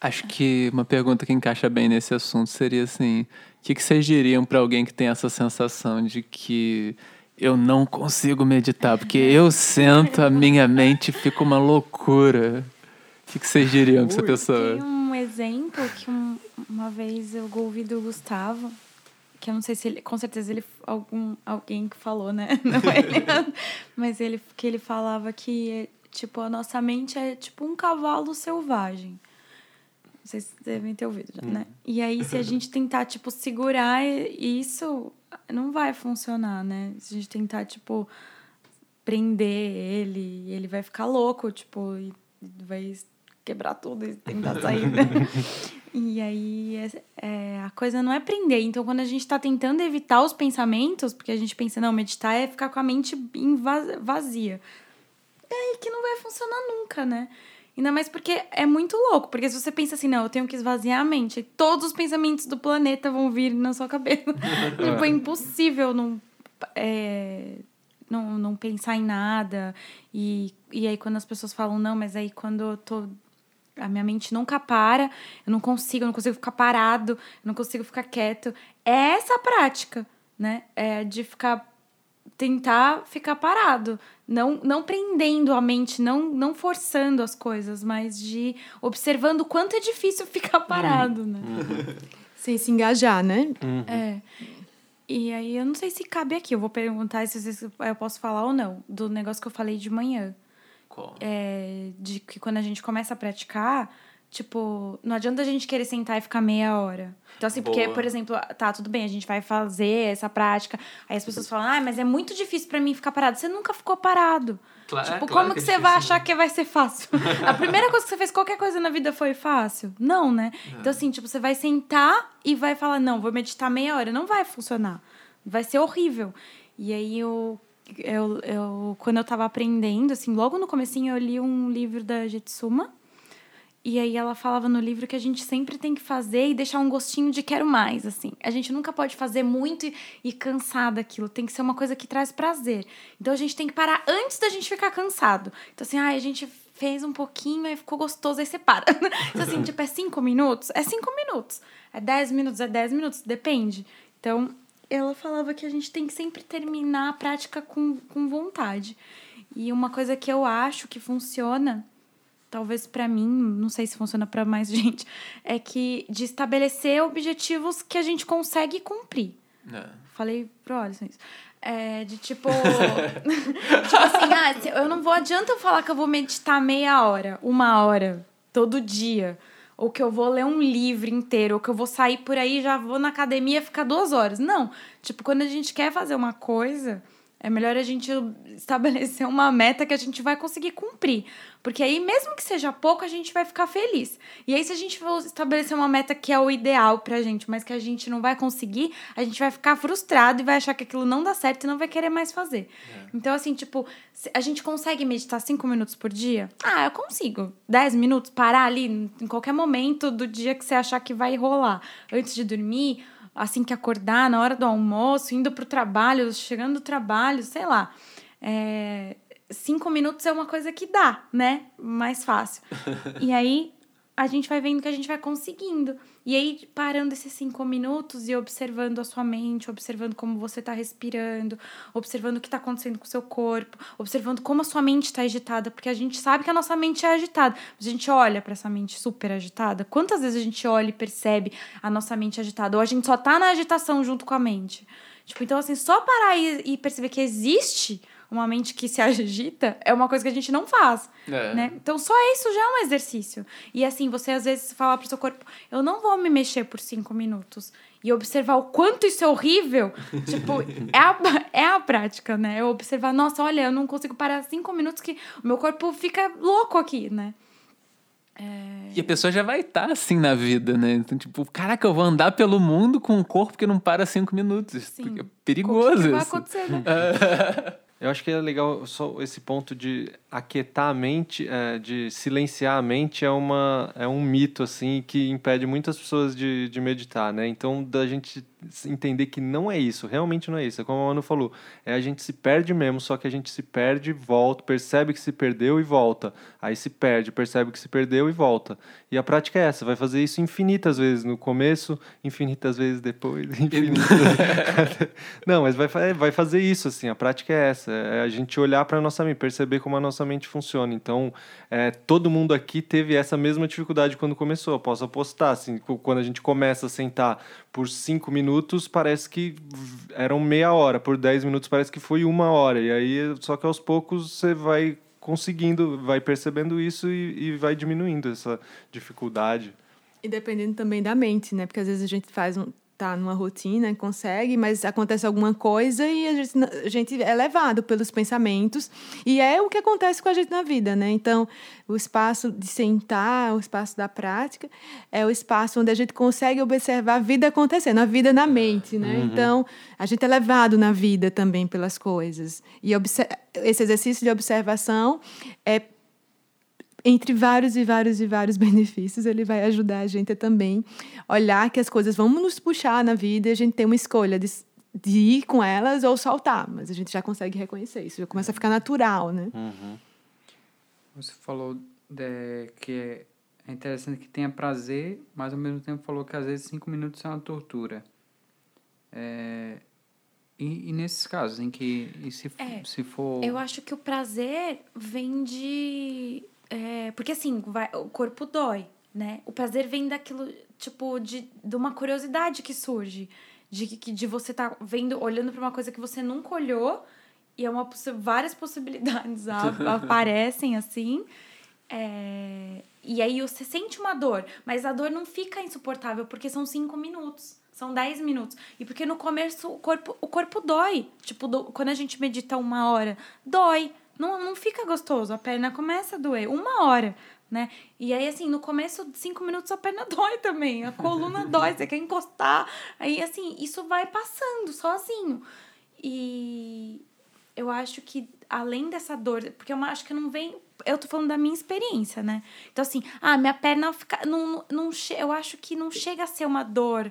Acho que uma pergunta que encaixa bem nesse assunto seria assim: o que, que vocês diriam para alguém que tem essa sensação de que eu não consigo meditar, porque eu sento, a minha mente fica uma loucura. O que, que vocês diriam para essa pessoa?
Exemplo que um, uma vez eu ouvi do Gustavo, que eu não sei se ele, com certeza ele algum alguém que falou, né? Não é ele, mas ele que ele falava que tipo a nossa mente é tipo um cavalo selvagem. Vocês devem ter ouvido já, né? E aí se a gente tentar tipo segurar isso, não vai funcionar, né? Se a gente tentar, tipo, prender ele, ele vai ficar louco, tipo, e vai quebrar tudo e tentar sair, né? e aí, é, é, a coisa não é prender. Então, quando a gente está tentando evitar os pensamentos, porque a gente pensa, não, meditar é ficar com a mente vazia. É aí que não vai funcionar nunca, né? Ainda mais porque é muito louco. Porque se você pensa assim, não, eu tenho que esvaziar a mente, todos os pensamentos do planeta vão vir na sua cabeça. tipo, é impossível não, é, não, não pensar em nada. E, e aí, quando as pessoas falam, não, mas aí quando eu tô. A minha mente nunca para, eu não consigo, eu não consigo ficar parado, eu não consigo ficar quieto. É essa prática, né? É de ficar tentar ficar parado, não não prendendo a mente, não não forçando as coisas, mas de observando o quanto é difícil ficar parado, né?
Uhum. Sem se engajar, né?
Uhum. É. E aí eu não sei se cabe aqui, eu vou perguntar se eu posso falar ou não do negócio que eu falei de manhã. É, de que quando a gente começa a praticar, Tipo, não adianta a gente querer sentar e ficar meia hora. Então, assim, Boa. porque, por exemplo, tá, tudo bem, a gente vai fazer essa prática. Aí as pessoas falam, ah, mas é muito difícil para mim ficar parado. Você nunca ficou parado. Claro, tipo, é, claro como que, é você vai achar que vai ser fácil? a primeira coisa que você fez, qualquer coisa na vida foi fácil? Não, né? É. Então, assim, tipo, você vai sentar e vai falar, não, vou meditar meia hora. Não vai funcionar. Vai ser horrível. E aí eu eu, eu, quando eu tava aprendendo, assim, logo no comecinho eu li um livro da Jetsuma, e aí ela falava no livro que a gente sempre tem que fazer e deixar um gostinho de quero mais, assim. A gente nunca pode fazer muito e, e cansar daquilo. Tem que ser uma coisa que traz prazer. Então a gente tem que parar antes da gente ficar cansado. Então assim, ah, a gente fez um pouquinho, aí ficou gostoso, aí você para. Então assim, tipo, é cinco minutos? É cinco minutos. É dez minutos? É dez minutos? Depende. Então, ela falava que a gente tem que sempre terminar a prática com, com vontade. E uma coisa que eu acho que funciona, talvez para mim, não sei se funciona para mais gente, é que de estabelecer objetivos que a gente consegue cumprir. É. Falei pro Alisson isso. É, de tipo. tipo assim, ah, eu não vou. Adianta eu falar que eu vou meditar meia hora, uma hora, todo dia ou que eu vou ler um livro inteiro, ou que eu vou sair por aí já vou na academia ficar duas horas. Não. Tipo, quando a gente quer fazer uma coisa, é melhor a gente estabelecer uma meta que a gente vai conseguir cumprir. Porque aí, mesmo que seja pouco, a gente vai ficar feliz. E aí, se a gente for estabelecer uma meta que é o ideal pra gente, mas que a gente não vai conseguir, a gente vai ficar frustrado e vai achar que aquilo não dá certo e não vai querer mais fazer. É. Então, assim, tipo, a gente consegue meditar cinco minutos por dia? Ah, eu consigo. Dez minutos, parar ali em qualquer momento do dia que você achar que vai rolar. Antes de dormir assim que acordar, na hora do almoço, indo pro trabalho, chegando do trabalho, sei lá. É, cinco minutos é uma coisa que dá, né? Mais fácil. e aí a gente vai vendo que a gente vai conseguindo. E aí, parando esses cinco minutos e observando a sua mente, observando como você está respirando, observando o que está acontecendo com o seu corpo, observando como a sua mente está agitada, porque a gente sabe que a nossa mente é agitada. Mas a gente olha para essa mente super agitada. Quantas vezes a gente olha e percebe a nossa mente agitada? Ou a gente só está na agitação junto com a mente? Tipo, então, assim, só parar e, e perceber que existe uma mente que se agita é uma coisa que a gente não faz, é. né? Então só isso já é um exercício. E assim, você às vezes fala pro seu corpo, eu não vou me mexer por cinco minutos e observar o quanto isso é horrível, tipo, é a, é a prática, né? Eu observar, nossa, olha, eu não consigo parar cinco minutos que o meu corpo fica louco aqui, né?
É... E a pessoa já vai estar tá assim na vida, né? Então, tipo, caraca, eu vou andar pelo mundo com um corpo que não para cinco minutos. Sim. É perigoso o que, que vai
acontecer, né?
Eu acho que é legal só esse ponto de aquietar a mente, é, de silenciar a mente é, uma, é um mito assim que impede muitas pessoas de, de meditar, né? Então da gente entender que não é isso, realmente não é isso. É como a Manu falou, é a gente se perde mesmo, só que a gente se perde, volta, percebe que se perdeu e volta. Aí se perde, percebe que se perdeu e volta. E a prática é essa, vai fazer isso infinitas vezes no começo, infinitas vezes depois, infinitas Não, mas vai, vai fazer isso assim, a prática é essa, é a gente olhar para a nossa mente, perceber como a nossa funciona. Então, é, todo mundo aqui teve essa mesma dificuldade quando começou, eu posso apostar, assim, quando a gente começa a sentar por cinco minutos parece que eram meia hora, por dez minutos parece que foi uma hora. E aí, só que aos poucos você vai conseguindo, vai percebendo isso e, e vai diminuindo essa dificuldade.
E dependendo também da mente, né? Porque às vezes a gente faz um, tá numa rotina, consegue, mas acontece alguma coisa e a gente, a gente é levado pelos pensamentos. E é o que acontece com a gente na vida, né? Então, o espaço de sentar, o espaço da prática, é o espaço onde a gente consegue observar a vida acontecendo, a vida na mente, né? Uhum. Então, a gente é levado na vida também pelas coisas. E esse exercício de observação é entre vários e vários e vários benefícios, ele vai ajudar a gente a também olhar que as coisas vão nos puxar na vida e a gente tem uma escolha de, de ir com elas ou saltar, mas a gente já consegue reconhecer isso, já começa a ficar natural, né?
Uhum. Você falou de, que é interessante que tenha prazer, mas ao mesmo tempo falou que às vezes cinco minutos é uma tortura. É, e, e, nesses casos em que e se, é, se for.
Eu acho que o prazer vem de é, porque assim, vai, o corpo dói, né? O prazer vem daquilo, tipo, de, de uma curiosidade que surge. De, de, de você tá vendo, olhando para uma coisa que você nunca olhou e é uma várias possibilidades aparecem assim. É, e aí você sente uma dor, mas a dor não fica insuportável porque são cinco minutos. São 10 minutos. E porque no começo o corpo, o corpo dói. Tipo, do, quando a gente medita uma hora, dói não, não fica gostoso. A perna começa a doer. Uma hora, né? E aí, assim, no começo cinco minutos a perna dói também. A coluna dói, você quer encostar. Aí, assim, isso vai passando sozinho. E eu acho que além dessa dor, porque eu acho que não vem. Eu tô falando da minha experiência, né? Então, assim, ah, minha perna fica. Não, não, eu acho que não chega a ser uma dor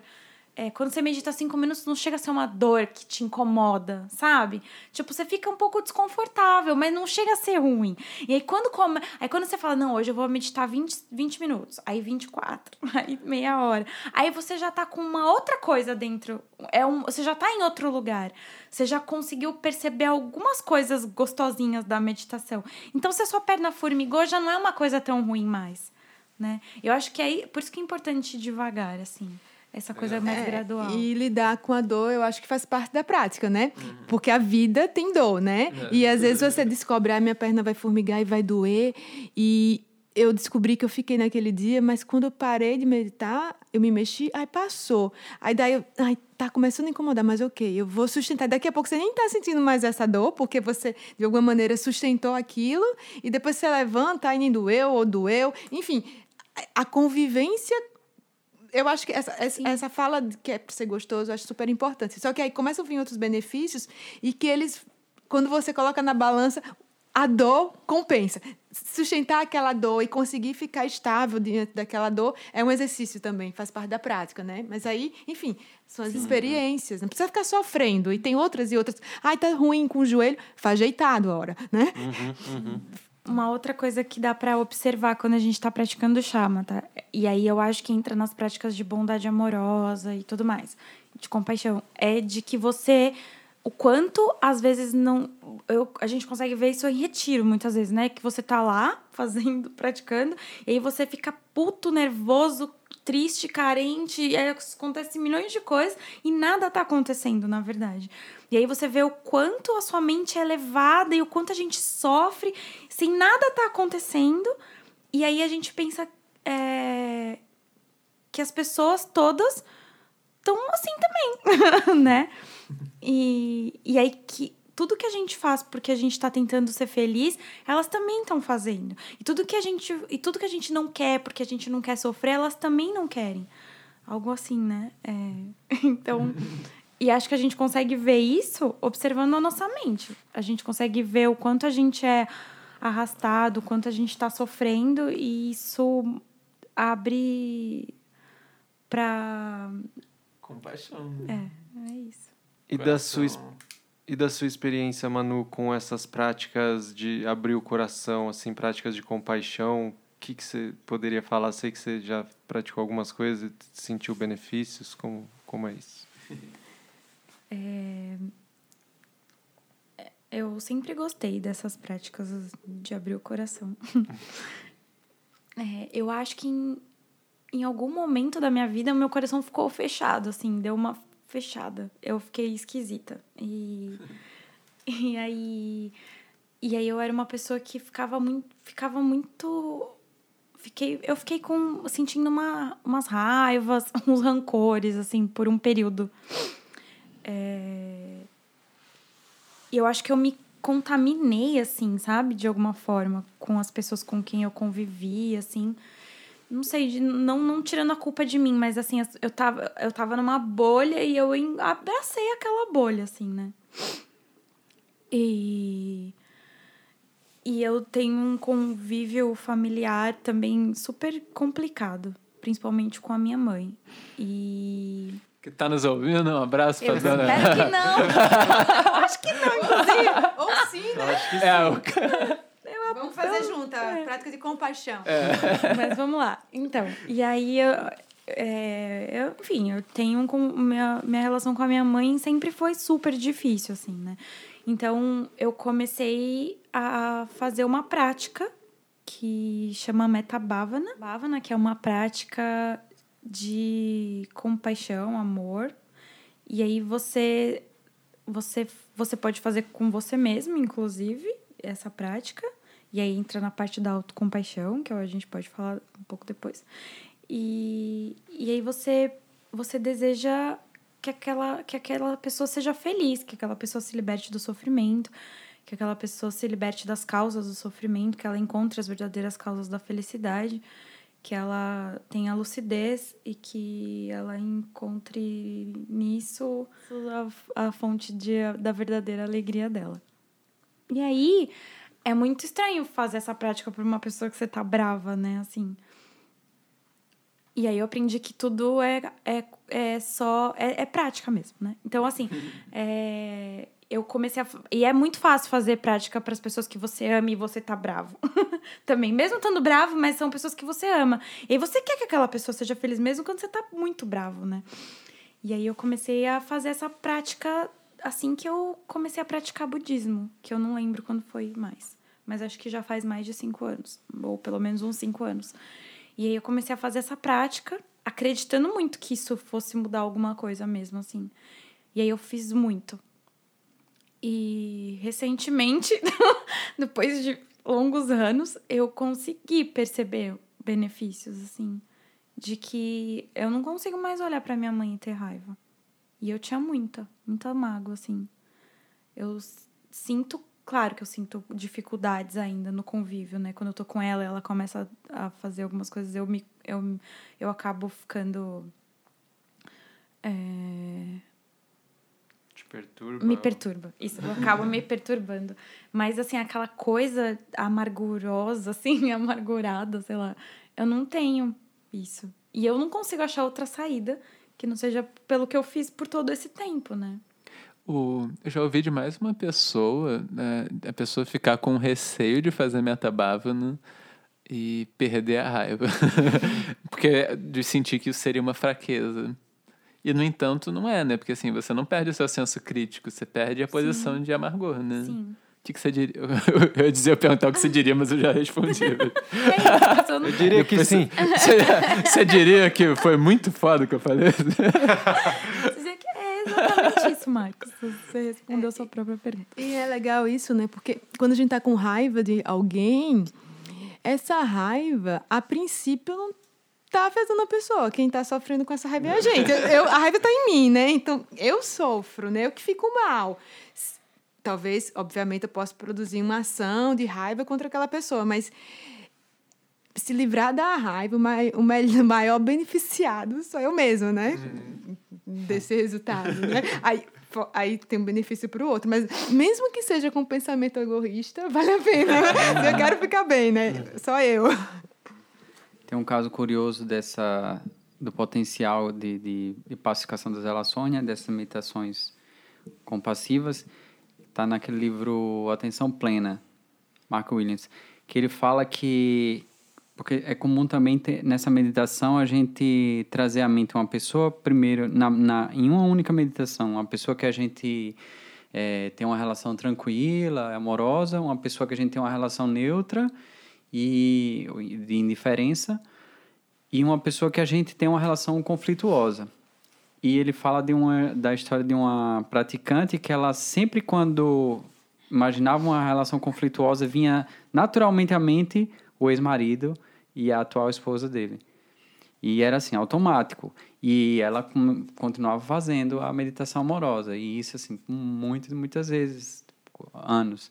é, quando você medita cinco minutos, não chega a ser uma dor que te incomoda, sabe? Tipo, você fica um pouco desconfortável, mas não chega a ser ruim. E aí, quando, come... aí, quando você fala, não, hoje eu vou meditar 20, 20 minutos, aí 24, aí meia hora. Aí você já tá com uma outra coisa dentro. É um... Você já tá em outro lugar. Você já conseguiu perceber algumas coisas gostosinhas da meditação. Então, se a sua perna formigou, já não é uma coisa tão ruim mais, né? Eu acho que aí, por isso que é importante devagar, assim essa coisa mais é, gradual.
E lidar com a dor, eu acho que faz parte da prática, né? Uhum. Porque a vida tem dor, né? É. E às vezes você descobre, ah, minha perna vai formigar e vai doer. E eu descobri que eu fiquei naquele dia, mas quando eu parei de meditar, eu me mexi, aí passou. Aí daí, eu, ai, tá começando a incomodar, mas ok, eu vou sustentar. Daqui a pouco você nem tá sentindo mais essa dor, porque você, de alguma maneira, sustentou aquilo, e depois você levanta, aí nem doeu ou doeu. Enfim, a convivência eu acho que essa, essa, essa fala que é para ser gostoso, eu acho super importante. Só que aí começam a vir outros benefícios e que eles, quando você coloca na balança, a dor compensa. Sustentar aquela dor e conseguir ficar estável diante daquela dor é um exercício também, faz parte da prática, né? Mas aí, enfim, são as Sim, experiências. Não precisa ficar sofrendo. E tem outras e outras. Ai, tá ruim com o joelho, faz ajeitado a hora, né? Uhum,
uhum. Uma outra coisa que dá para observar quando a gente está praticando chama, tá? E aí eu acho que entra nas práticas de bondade amorosa e tudo mais, de compaixão, é de que você o quanto às vezes não eu, a gente consegue ver isso em retiro muitas vezes, né? Que você tá lá fazendo, praticando, e aí você fica puto, nervoso, triste, carente, e aí acontece milhões de coisas e nada tá acontecendo, na verdade. E aí você vê o quanto a sua mente é elevada e o quanto a gente sofre sem nada tá acontecendo. E aí a gente pensa é, que as pessoas todas estão assim também, né? E, e aí que tudo que a gente faz porque a gente está tentando ser feliz, elas também estão fazendo. E tudo que a gente e tudo que a gente não quer porque a gente não quer sofrer, elas também não querem. Algo assim, né? É. Então, e acho que a gente consegue ver isso observando a nossa mente. A gente consegue ver o quanto a gente é arrastado, o quanto a gente está sofrendo, e isso abre para
compaixão.
Né? É, é isso.
E da, sua, e da sua experiência, Manu, com essas práticas de abrir o coração, assim, práticas de compaixão, o que, que você poderia falar? Sei que você já praticou algumas coisas e sentiu benefícios, como, como é isso?
É... Eu sempre gostei dessas práticas de abrir o coração. é, eu acho que em, em algum momento da minha vida, o meu coração ficou fechado, assim, deu uma fechada. Eu fiquei esquisita. E, e aí. E aí eu era uma pessoa que ficava muito. Ficava muito. Fiquei, eu fiquei com, sentindo uma, umas raivas, uns rancores, assim, por um período. É... Eu acho que eu me contaminei, assim, sabe? De alguma forma, com as pessoas com quem eu convivi, assim. Não sei, não, não tirando a culpa de mim, mas assim, eu tava, eu tava numa bolha e eu abracei aquela bolha, assim, né? E. E eu tenho um convívio familiar também super complicado, principalmente com a minha mãe. E
que tá nos ouvindo. Um abraço
pra
eu dona.
Espero que não. Acho que não, inclusive. Ou sim, né?
acho que sim. É,
o... Vamos fazer junto, é. prática de compaixão.
É. Mas vamos lá. Então, e aí eu, é, eu, enfim, eu tenho com minha, minha relação com a minha mãe sempre foi super difícil, assim, né? Então, eu comecei a fazer uma prática que chama Meta Bhavana. Bhavana, que é uma prática de compaixão, amor. E aí você você você pode fazer com você mesmo, inclusive, essa prática. E aí entra na parte da autocompaixão, que a gente pode falar um pouco depois. E, e aí você você deseja que aquela, que aquela pessoa seja feliz, que aquela pessoa se liberte do sofrimento, que aquela pessoa se liberte das causas do sofrimento, que ela encontre as verdadeiras causas da felicidade que ela tenha lucidez e que ela encontre nisso a, a fonte de, da verdadeira alegria dela. E aí, é muito estranho fazer essa prática por uma pessoa que você tá brava, né? Assim. E aí eu aprendi que tudo é, é, é só. É, é prática mesmo, né? Então, assim, é, eu comecei a. E é muito fácil fazer prática para as pessoas que você ama e você tá bravo. Também. Mesmo estando bravo, mas são pessoas que você ama. E você quer que aquela pessoa seja feliz mesmo quando você tá muito bravo, né? E aí eu comecei a fazer essa prática assim que eu comecei a praticar budismo, que eu não lembro quando foi mais. Mas acho que já faz mais de cinco anos, ou pelo menos uns cinco anos. E aí eu comecei a fazer essa prática, acreditando muito que isso fosse mudar alguma coisa mesmo, assim. E aí eu fiz muito. E recentemente, depois de longos anos, eu consegui perceber benefícios, assim, de que eu não consigo mais olhar para minha mãe e ter raiva. E eu tinha muita, muita mágoa, assim. Eu sinto, claro que eu sinto dificuldades ainda no convívio, né? Quando eu tô com ela, ela começa a fazer algumas coisas, eu me eu, eu acabo ficando é,
perturba.
Me perturba. Isso, eu acabo me perturbando. Mas, assim, aquela coisa amargurosa, assim, amargurada, sei lá, eu não tenho isso. E eu não consigo achar outra saída que não seja pelo que eu fiz por todo esse tempo, né?
O, eu já ouvi de mais uma pessoa, né, a pessoa ficar com receio de fazer metabávano e perder a raiva. Porque de sentir que isso seria uma fraqueza. E, no entanto, não é, né? Porque, assim, você não perde o seu senso crítico, você perde a posição Sim. de amargor, né? Sim. O que, que você diria? Eu ia dizer, eu perguntar o que você diria, mas eu já respondi.
É eu diria que sim.
Você, você, diria que foi muito foda o que eu falei?
Dizer que é exatamente isso, Marcos. Você respondeu a sua própria pergunta.
E é legal isso, né? Porque quando a gente tá com raiva de alguém, essa raiva, a princípio, não tá afetando a pessoa. Quem tá sofrendo com essa raiva é a gente. Eu, a raiva tá em mim, né? Então, eu sofro, né? Eu que fico mal. Talvez, obviamente, eu possa produzir uma ação de raiva contra aquela pessoa, mas se livrar da raiva, o maior beneficiado sou eu mesmo, né? Uhum. Desse resultado, né? Aí, aí tem um benefício para o outro, mas mesmo que seja com pensamento egoísta, vale a pena. Né? Eu quero ficar bem, né? Só eu.
Tem um caso curioso dessa do potencial de, de, de pacificação das relações, né? dessas meditações compassivas. Está naquele livro Atenção Plena, Mark Williams, que ele fala que porque é comum também ter, nessa meditação a gente trazer à mente uma pessoa primeiro na, na em uma única meditação, uma pessoa que a gente é, tem uma relação tranquila, amorosa, uma pessoa que a gente tem uma relação neutra e de indiferença e uma pessoa que a gente tem uma relação conflituosa. E ele fala de uma da história de uma praticante que ela sempre quando imaginava uma relação conflituosa vinha naturalmente à mente o ex-marido e a atual esposa dele. E era assim, automático. E ela continuava fazendo a meditação amorosa. E isso, assim, muitas, muitas vezes, anos.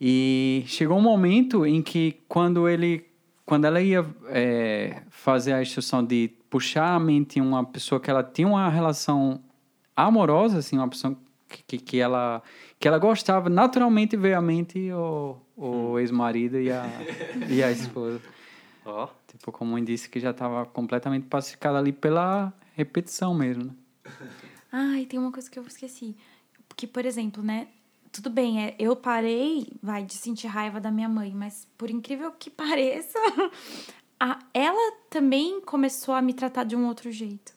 E chegou um momento em que quando ele quando ela ia é, fazer a instrução de puxar a mente uma pessoa que ela tinha uma relação amorosa assim uma pessoa que, que, ela que ela gostava naturalmente veio à mente o, o hum. ex-marido e a e a esposa oh. tipo como eu disse que já estava completamente pacificada ali pela repetição mesmo né?
ah e tem uma coisa que eu esqueci que por exemplo né tudo bem, é, eu parei, vai, de sentir raiva da minha mãe, mas por incrível que pareça, a, ela também começou a me tratar de um outro jeito.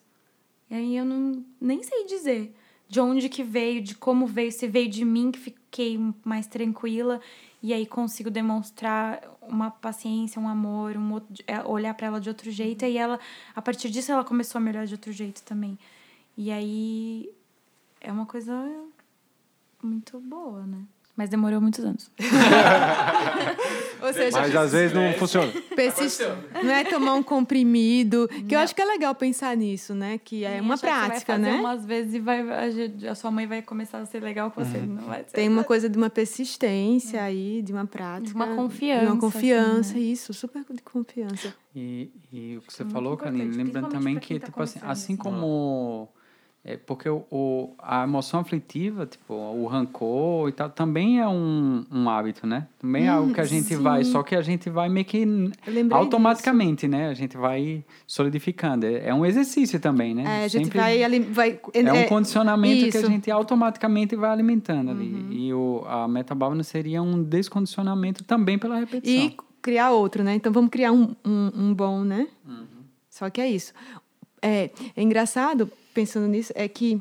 E aí eu não, nem sei dizer de onde que veio, de como veio, se veio de mim que fiquei mais tranquila e aí consigo demonstrar uma paciência, um amor, um outro, é, olhar para ela de outro jeito. E ela, a partir disso, ela começou a me olhar de outro jeito também. E aí é uma coisa muito boa, né? Mas demorou muitos anos.
Ou seja, Mas às vezes não funciona.
Persist... Não é tomar um comprimido. Que não. eu acho que é legal pensar nisso, né? Que é uma prática,
né?
umas
vezes e vai, a, sua mãe vai começar a ser legal com você. Uhum. Não vai ser
Tem uma coisa de uma persistência uhum. aí, de uma prática. De
uma confiança.
De uma confiança, assim, né? isso, super de confiança.
E, e o que você falou, Karine, lembrando também que, tá tipo assim, assim como é porque o, o, a emoção aflitiva, tipo, o rancor e tal, também é um, um hábito, né? Também é algo que a gente sim. vai, só que a gente vai meio que automaticamente, disso. né? A gente vai solidificando. É, é, um exercício também, né?
É, a gente Sempre vai, vai...
É, um é, condicionamento que a gente automaticamente vai alimentando ali. Uhum. E o, a metabálmica seria um descondicionamento também pela repetição.
E criar outro, né? Então vamos criar um, um, um bom, né? Uhum. Só que é isso. É, é engraçado pensando nisso é que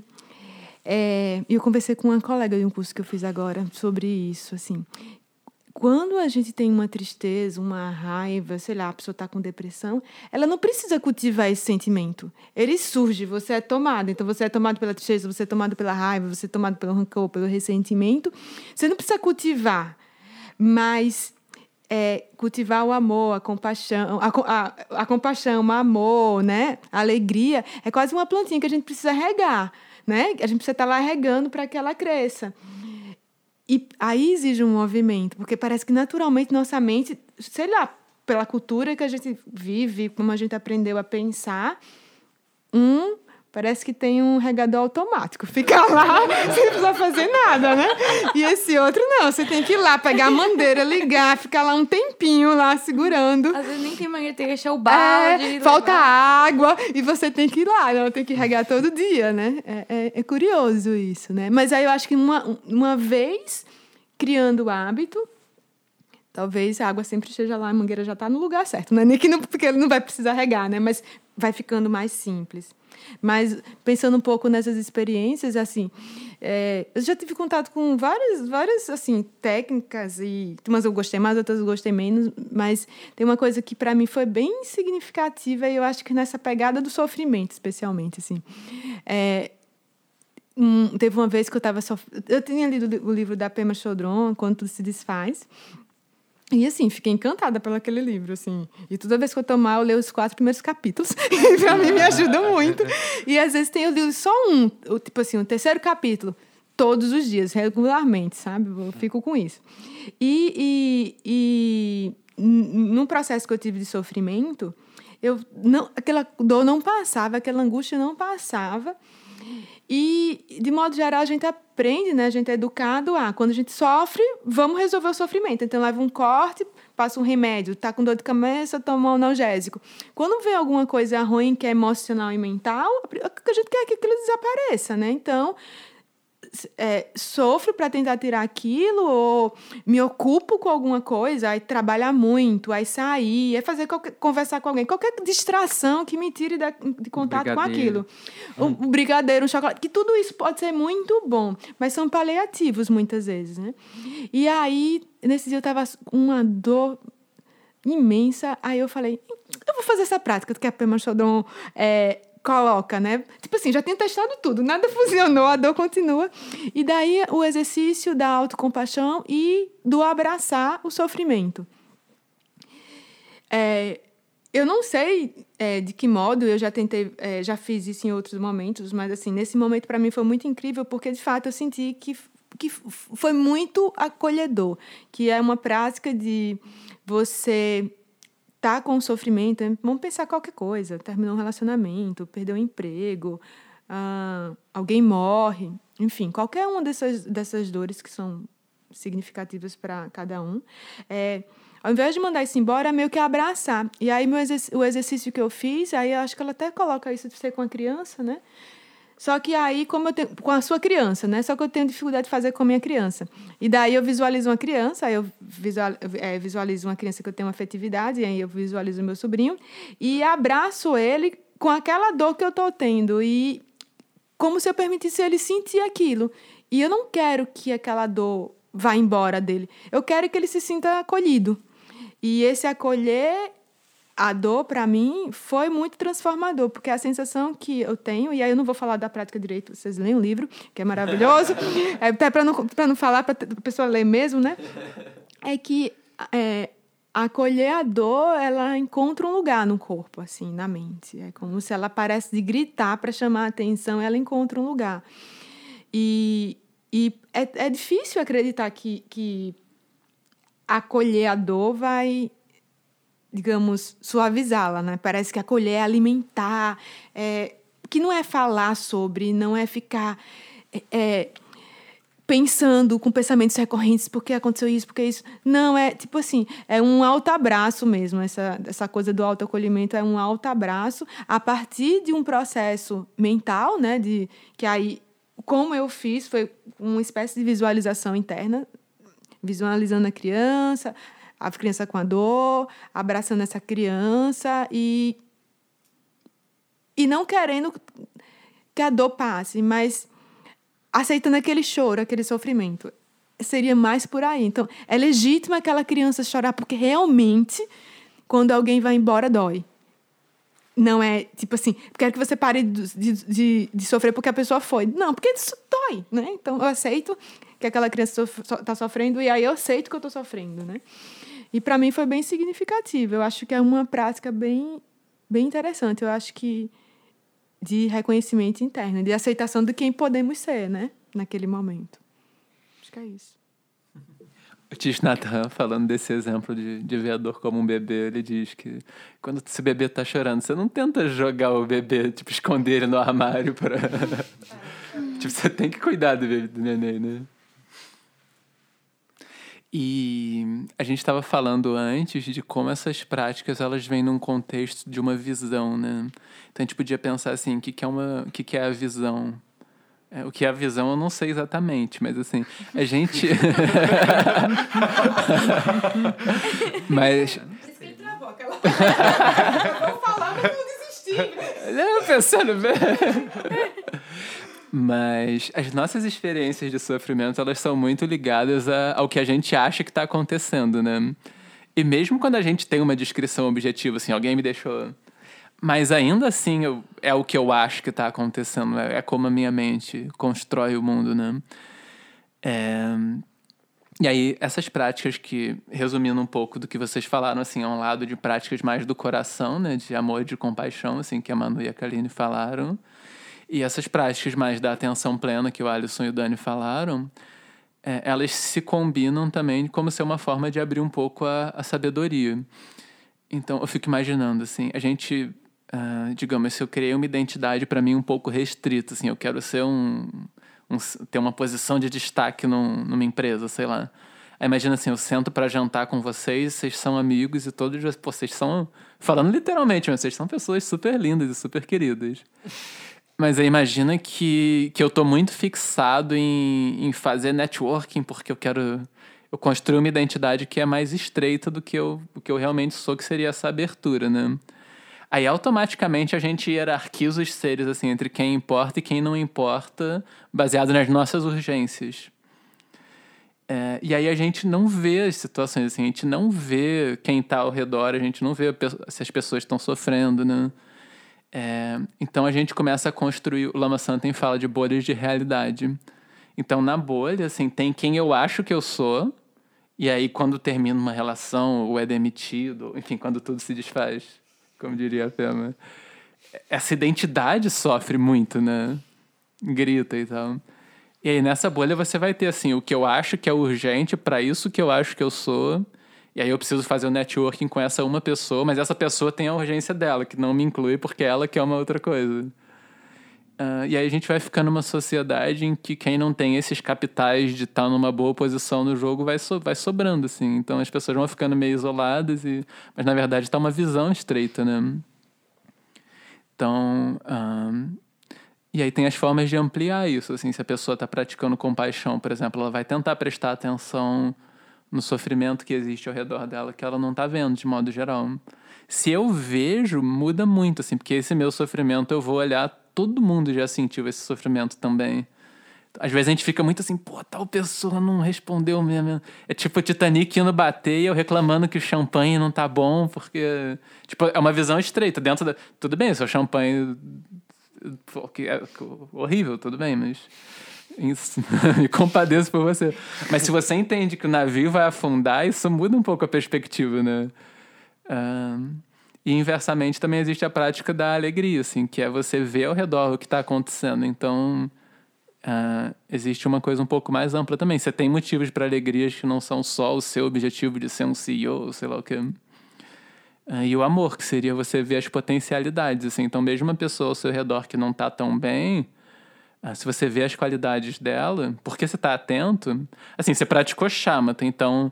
é, eu conversei com uma colega de um curso que eu fiz agora sobre isso, assim. Quando a gente tem uma tristeza, uma raiva, sei lá, a pessoa está com depressão, ela não precisa cultivar esse sentimento. Ele surge, você é tomado. Então, você é tomado pela tristeza, você é tomado pela raiva, você é tomado pelo rancor, pelo ressentimento. Você não precisa cultivar, mas é, cultivar o amor, a compaixão, a, a, a compaixão, o amor, né? A alegria, é quase uma plantinha que a gente precisa regar, né? A gente precisa estar lá regando para que ela cresça. E aí exige um movimento, porque parece que naturalmente nossa mente, sei lá, pela cultura que a gente vive, como a gente aprendeu a pensar, um Parece que tem um regador automático. Fica lá sem precisar fazer nada, né? E esse outro não. Você tem que ir lá, pegar a mangueira, ligar, ficar lá um tempinho lá segurando.
Às vezes nem tem mangueira, tem que deixar o balde.
É, falta água e você tem que ir lá, não, tem que regar todo dia, né? É, é, é, curioso isso, né? Mas aí eu acho que uma, uma vez criando o hábito, talvez a água sempre esteja lá, a mangueira já está no lugar certo, né? Nem que não, porque ele não vai precisar regar, né? Mas vai ficando mais simples. Mas pensando um pouco nessas experiências, assim, é, eu já tive contato com várias, várias assim técnicas e umas eu gostei mais, outras eu gostei menos. Mas tem uma coisa que para mim foi bem significativa e eu acho que nessa pegada do sofrimento, especialmente, assim. É, um, teve uma vez que eu estava sof... eu tinha lido o livro da Pema Chodron, Quando Tudo Se Desfaz, e assim, fiquei encantada pelo aquele livro, assim. E toda vez que eu tomar, eu leio os quatro primeiros capítulos. e pra mim me ajuda muito. E às vezes tem, eu li só um, tipo assim, o um terceiro capítulo, todos os dias, regularmente, sabe? Eu fico com isso. E, e, e num processo que eu tive de sofrimento, eu não, aquela dor não passava, aquela angústia não passava. E, de modo geral, a gente aprende, né? A gente é educado a, quando a gente sofre, vamos resolver o sofrimento. Então, leva um corte, passa um remédio, tá com dor de cabeça, toma um analgésico. Quando vem alguma coisa ruim que é emocional e mental, a gente quer que aquilo desapareça, né? Então, é, sofro para tentar tirar aquilo, ou me ocupo com alguma coisa, aí trabalhar muito, aí sair, é fazer qualquer, conversar com alguém, qualquer distração que me tire de, de contato com aquilo. Um, um brigadeiro, um chocolate, que tudo isso pode ser muito bom, mas são paliativos muitas vezes, né? E aí, nesse dia eu tava com uma dor imensa, aí eu falei, eu vou fazer essa prática que a Pema Chodron é, coloca, né? Tipo assim, já tinha testado tudo, nada funcionou, a dor continua. E daí o exercício da autocompaixão e do abraçar o sofrimento. É, eu não sei é, de que modo, eu já tentei, é, já fiz isso em outros momentos, mas assim, nesse momento para mim foi muito incrível, porque de fato eu senti que, que foi muito acolhedor, que é uma prática de você tá com sofrimento, vamos pensar qualquer coisa, terminou um relacionamento, perdeu um emprego, uh, alguém morre, enfim, qualquer uma dessas, dessas dores que são significativas para cada um, é, ao invés de mandar isso embora, é meio que abraçar. E aí meu exerc o exercício que eu fiz, aí eu acho que ela até coloca isso de ser com a criança, né? Só que aí, como eu tenho, com a sua criança, né? Só que eu tenho dificuldade de fazer com a minha criança. E daí eu visualizo uma criança, aí eu é, visualizo uma criança que eu tenho uma afetividade, aí eu visualizo meu sobrinho e abraço ele com aquela dor que eu estou tendo e como se eu permitisse ele sentir aquilo. E eu não quero que aquela dor vá embora dele. Eu quero que ele se sinta acolhido. E esse acolher a dor, para mim, foi muito transformador, porque a sensação que eu tenho, e aí eu não vou falar da prática direito, vocês leem o livro, que é maravilhoso, é, até para não, não falar, para a pessoa ler mesmo, né? É que é, acolher a dor, ela encontra um lugar no corpo, assim, na mente. É como se ela parece de gritar para chamar a atenção, ela encontra um lugar. E, e é, é difícil acreditar que, que acolher a dor vai digamos, suavizá-la, né? Parece que acolher, alimentar, é, que não é falar sobre, não é ficar é, é, pensando com pensamentos recorrentes, porque aconteceu isso, porque isso. Não, é tipo assim, é um alto abraço mesmo, essa, essa coisa do autoacolhimento é um alto abraço a partir de um processo mental, né, de que aí como eu fiz foi uma espécie de visualização interna, visualizando a criança, a criança com a dor, abraçando essa criança e e não querendo que a dor passe, mas aceitando aquele choro, aquele sofrimento. Seria mais por aí. Então, é legítimo aquela criança chorar, porque realmente, quando alguém vai embora, dói. Não é tipo assim, quero que você pare de, de, de sofrer porque a pessoa foi. Não, porque isso dói, né? Então, eu aceito que aquela criança está sofrendo e aí eu aceito que eu estou sofrendo, né? E para mim foi bem significativo. Eu acho que é uma prática bem, bem interessante. Eu acho que de reconhecimento interno, de aceitação de quem podemos ser, né? Naquele momento. Acho que é isso.
O Tish Nathan, falando desse exemplo de, de dor como um bebê, ele diz que quando esse bebê tá chorando, você não tenta jogar o bebê, tipo, esconder ele no armário para... tipo, você tem que cuidar do bebê, do neném, né? E a gente estava falando antes de como essas práticas elas vêm num contexto de uma visão, né? Então a gente podia pensar assim, o que, que é uma, o que, que é a visão? É, o que é a visão eu não sei exatamente, mas assim, a gente. mas. Vou falar, mas não desisti. Não, pensando bem. Mas as nossas experiências de sofrimento, elas são muito ligadas a, ao que a gente acha que está acontecendo, né? E mesmo quando a gente tem uma descrição objetiva, assim, alguém me deixou... Mas ainda assim, eu, é o que eu acho que está acontecendo, é, é, como a minha mente constrói o mundo, né? É... E aí, essas práticas que, resumindo um pouco do que vocês falaram, assim, é um lado de práticas mais do coração, né? De amor e de compaixão, assim, que a Manu e a Kaline falaram. E essas práticas mais da atenção plena que o Alisson e o Dani falaram, é, elas se combinam também como ser uma forma de abrir um pouco a, a sabedoria. Então, eu fico imaginando, assim, a gente, uh, digamos, se eu criei uma identidade para mim um pouco restrita, assim, eu quero ser um, um ter uma posição de destaque num, numa empresa, sei lá. Aí imagina assim, eu sento para jantar com vocês, vocês são amigos e todos vocês são, falando literalmente, vocês são pessoas super lindas e super queridas. Mas aí imagina que, que eu tô muito fixado em, em fazer networking porque eu quero. Eu construir uma identidade que é mais estreita do que eu, o que eu realmente sou, que seria essa abertura, né? Aí automaticamente a gente hierarquiza os seres assim entre quem importa e quem não importa, baseado nas nossas urgências. É, e aí a gente não vê as situações assim, a gente não vê quem está ao redor, a gente não vê se as pessoas estão sofrendo, né? É, então a gente começa a construir. O Lama Santen fala de bolhas de realidade. Então na bolha, assim, tem quem eu acho que eu sou, e aí quando termina uma relação ou é demitido, enfim, quando tudo se desfaz, como diria a Pema, essa identidade sofre muito, né? Grita e tal. E aí nessa bolha você vai ter assim o que eu acho que é urgente para isso que eu acho que eu sou e aí eu preciso fazer o um networking com essa uma pessoa, mas essa pessoa tem a urgência dela, que não me inclui porque ela quer uma outra coisa. Uh, e aí a gente vai ficando numa sociedade em que quem não tem esses capitais de estar numa boa posição no jogo vai, so vai sobrando, assim. Então as pessoas vão ficando meio isoladas, e... mas na verdade está uma visão estreita, né? Então... Uh... E aí tem as formas de ampliar isso, assim. Se a pessoa está praticando compaixão, por exemplo, ela vai tentar prestar atenção no sofrimento que existe ao redor dela, que ela não está vendo de modo geral. Se eu vejo, muda muito, assim, porque esse meu sofrimento eu vou olhar, todo mundo já sentiu esse sofrimento também. Às vezes a gente fica muito assim, pô, tal pessoa não respondeu mesmo. É tipo o Titanic indo bater e eu reclamando que o champanhe não tá bom, porque. Tipo, é uma visão estreita. Dentro da. Tudo bem, seu champanhe. É horrível, tudo bem, mas isso. Me compadeço por você. Mas se você entende que o navio vai afundar, isso muda um pouco a perspectiva, né? Um, e inversamente também existe a prática da alegria, assim, que é você ver ao redor o que está acontecendo. Então, uh, existe uma coisa um pouco mais ampla também. Você tem motivos para alegrias que não são só o seu objetivo de ser um CEO, sei lá o quê. Uh, e o amor, que seria você ver as potencialidades, assim. Então, mesmo uma pessoa ao seu redor que não tá tão bem, se você vê as qualidades dela, porque você tá atento... Assim, você praticou chamata, então...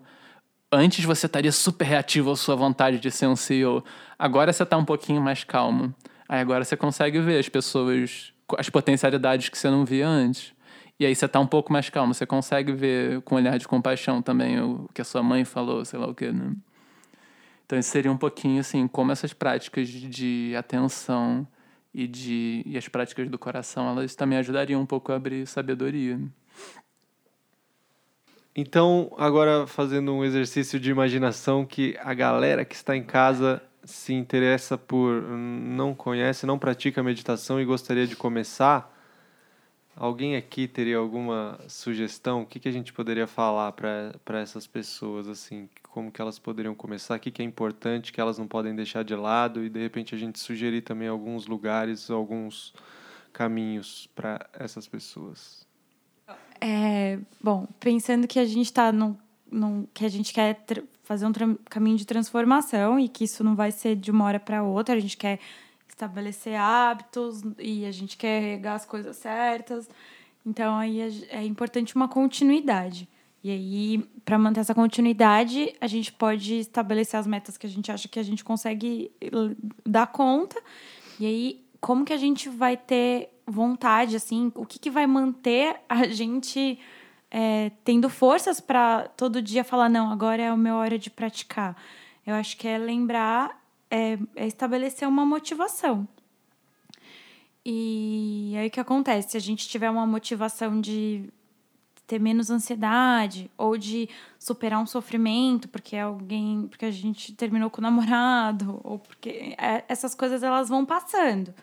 Antes você estaria super reativo à sua vontade de ser um CEO. Agora você tá um pouquinho mais calmo. Aí agora você consegue ver as pessoas, as potencialidades que você não via antes. E aí você tá um pouco mais calmo, você consegue ver com um olhar de compaixão também o que a sua mãe falou, sei lá o que, né? Então isso seria um pouquinho assim, como essas práticas de atenção e de e as práticas do coração, elas também ajudariam um pouco a abrir sabedoria.
Então, agora fazendo um exercício de imaginação que a galera que está em casa se interessa por, não conhece, não pratica meditação e gostaria de começar, alguém aqui teria alguma sugestão? O que, que a gente poderia falar para essas pessoas, assim? Como que elas poderiam começar? O que, que é importante que elas não podem deixar de lado? E, de repente, a gente sugerir também alguns lugares, alguns caminhos para essas pessoas.
É, bom, pensando que a gente está num, num, que a gente quer fazer um caminho de transformação e que isso não vai ser de uma hora para outra. A gente quer estabelecer hábitos e a gente quer regar as coisas certas. Então aí é, importante uma continuidade. E aí, para manter essa continuidade, a gente pode estabelecer as metas que a gente acha que a gente consegue dar conta. E aí, como que a gente vai ter vontade, assim, o que, que vai manter a gente é, tendo forças para todo dia falar: não, agora é a minha hora de praticar. Eu acho que é lembrar, é, é estabelecer uma motivação. E aí o que acontece? Se a gente tiver uma motivação de ter menos ansiedade ou de superar um sofrimento porque alguém porque a gente terminou com o namorado ou porque é, essas coisas elas vão passando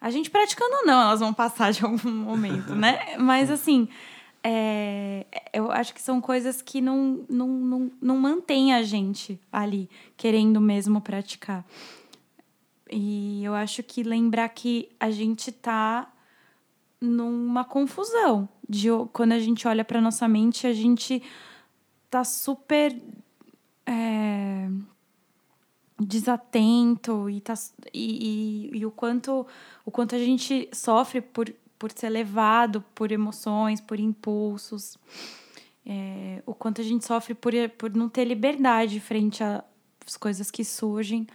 a gente praticando ou não elas vão passar de algum momento né mas assim é, eu acho que são coisas que não, não, não, não mantêm a gente ali querendo mesmo praticar. E eu acho que lembrar que a gente tá numa confusão. De quando a gente olha para nossa mente, a gente tá super é, desatento e, tá, e, e, e, o quanto o quanto a gente sofre por por ser levado por emoções, por impulsos, é, o quanto a gente sofre por, por não ter liberdade frente às coisas que surgem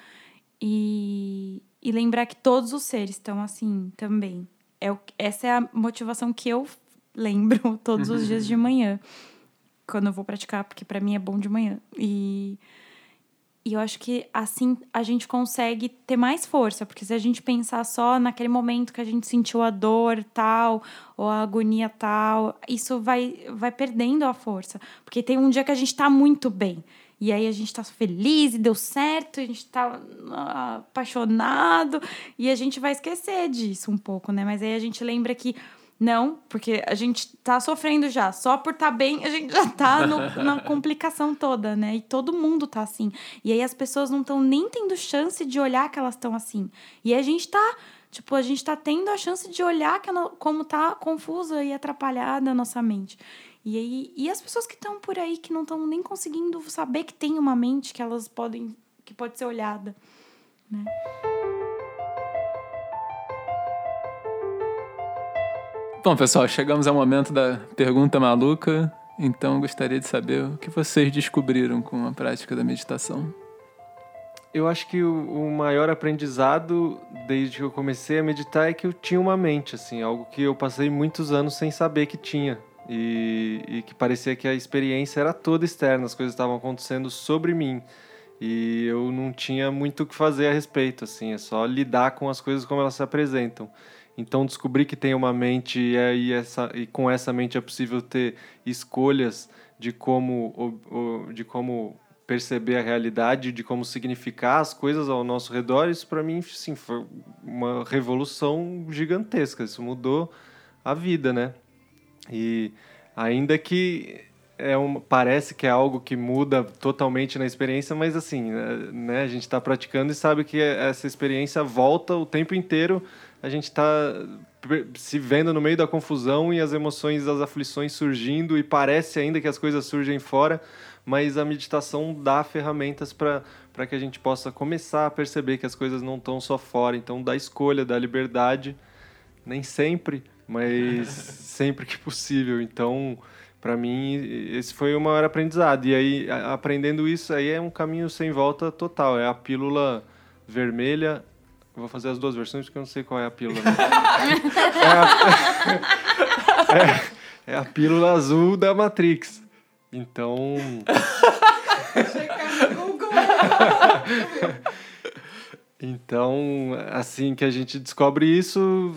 e, e lembrar que todos os seres estão assim também. É o, essa é a motivação que eu lembro todos os dias de manhã, quando eu vou praticar, porque para mim é bom de manhã. E e eu acho que assim a gente consegue ter mais força, porque se a gente pensar só naquele momento que a gente sentiu a dor tal, ou a agonia tal, isso vai, vai perdendo a força. Porque tem um dia que a gente tá muito bem. E aí a gente tá feliz e deu certo, a gente tá ah, apaixonado, e a gente vai esquecer disso um pouco, né? Mas aí a gente lembra que não, porque a gente tá sofrendo já. Só por estar tá bem, a gente já tá no, na complicação toda, né? E todo mundo tá assim. E aí as pessoas não estão nem tendo chance de olhar que elas estão assim. E a gente tá, tipo, a gente tá tendo a chance de olhar que como tá confusa e atrapalhada a nossa mente. E aí, e as pessoas que estão por aí que não estão nem conseguindo saber que tem uma mente que elas podem que pode ser olhada, né?
Bom, pessoal, chegamos ao momento da pergunta maluca. Então, gostaria de saber o que vocês descobriram com a prática da meditação.
Eu acho que o, maior aprendizado desde que eu comecei a meditar é que eu tinha uma mente, assim, algo que eu passei muitos anos sem saber que tinha. E, e que parecia que a experiência era toda externa, as coisas estavam acontecendo sobre mim. E eu não tinha muito o que fazer a respeito, assim, é só lidar com as coisas como elas se apresentam. Então descobrir que tem uma mente e, aí essa, e com essa mente é possível ter escolhas de como, de como perceber a realidade, de como significar as coisas ao nosso redor, isso para mim sim foi uma revolução gigantesca. Isso mudou a vida, né? E ainda que é um, parece que é algo que muda totalmente na experiência, mas assim, né, a gente está praticando e sabe que essa experiência volta o tempo inteiro a gente está se vendo no meio da confusão e as emoções, as aflições surgindo e parece ainda que as coisas surgem fora, mas a meditação dá ferramentas para para que a gente possa começar a perceber que as coisas não estão só fora. Então, da escolha, da liberdade, nem sempre, mas sempre que possível. Então, para mim, esse foi o maior aprendizado. E aí, aprendendo isso, aí é um caminho sem volta total. É a pílula vermelha. vou fazer as duas versões porque eu não sei qual é a pílula. é, a... é, é a pílula azul da Matrix. Então. então, assim que a gente descobre isso,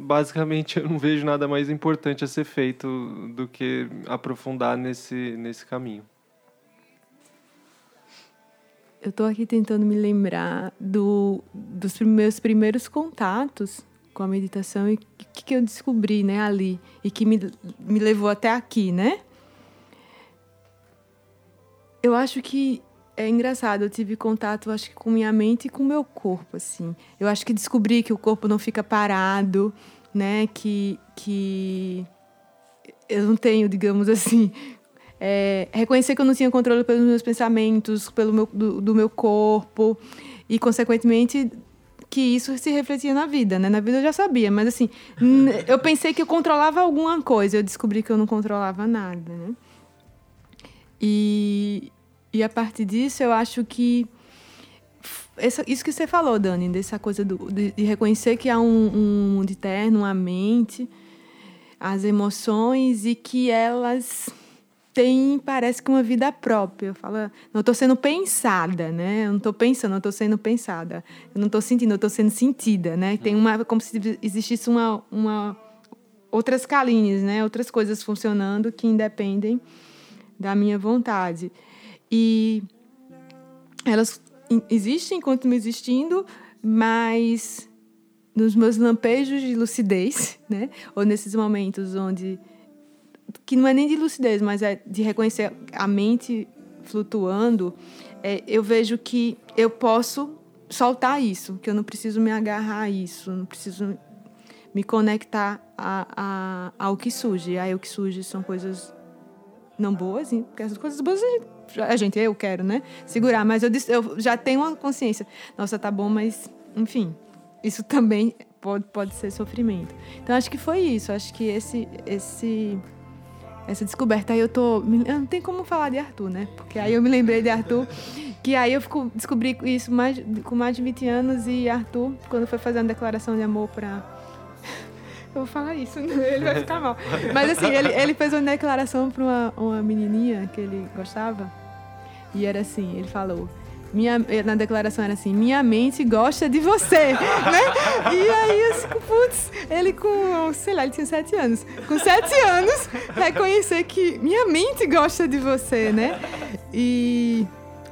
basicamente eu não vejo nada mais importante a ser feito do que aprofundar nesse, nesse caminho.
Eu estou aqui tentando me lembrar do, dos meus primeiros contatos com a meditação e o que, que eu descobri né, ali e que me, me levou até aqui, né? Eu acho que é engraçado, eu tive contato, acho que com minha mente e com meu corpo, assim. Eu acho que descobri que o corpo não fica parado, né? Que, que eu não tenho, digamos assim, é, reconhecer que eu não tinha controle pelos meus pensamentos, pelo meu, do, do, meu corpo e, consequentemente, que isso se refletia na vida, né? Na vida eu já sabia, mas assim, eu pensei que eu controlava alguma coisa, eu descobri que eu não controlava nada, né? E, e a partir disso, eu acho que essa, isso que você falou, Dani, dessa coisa do, de, de reconhecer que há um, um mundo interno, uma mente, as emoções e que elas têm, parece que uma vida própria. Eu falo, não estou sendo pensada, né? Eu não estou pensando, não estou sendo pensada. Eu não estou sentindo, eu estou sendo sentida, né? Tem uma, como se existisse uma, uma outras calinhas, né? Outras coisas funcionando que independem da minha vontade. E elas existem, continuam existindo, mas nos meus lampejos de lucidez, né? Ou nesses momentos onde que não é nem de lucidez, mas é de reconhecer a mente flutuando, é, eu vejo que eu posso soltar isso, que eu não preciso me agarrar a isso, não preciso me conectar a, a, ao que surge. Aí o que surge são coisas não boas, porque as coisas boas a gente, eu quero, né? Segurar, mas eu, eu já tenho uma consciência. Nossa, tá bom, mas, enfim, isso também pode, pode ser sofrimento. Então, acho que foi isso. Acho que esse, esse, essa descoberta aí eu tô. Não tem como falar de Arthur, né? Porque aí eu me lembrei de Arthur, que aí eu fico, descobri isso mais, com mais de 20 anos e Arthur, quando foi fazer uma declaração de amor para eu vou falar isso, ele vai ficar mal. Mas assim, ele, ele fez uma declaração para uma, uma menininha que ele gostava. E era assim, ele falou... Minha, na declaração era assim, minha mente gosta de você, né? E aí, fico, putz, ele com, sei lá, ele tinha sete anos. Com sete anos, reconhecer que minha mente gosta de você, né? E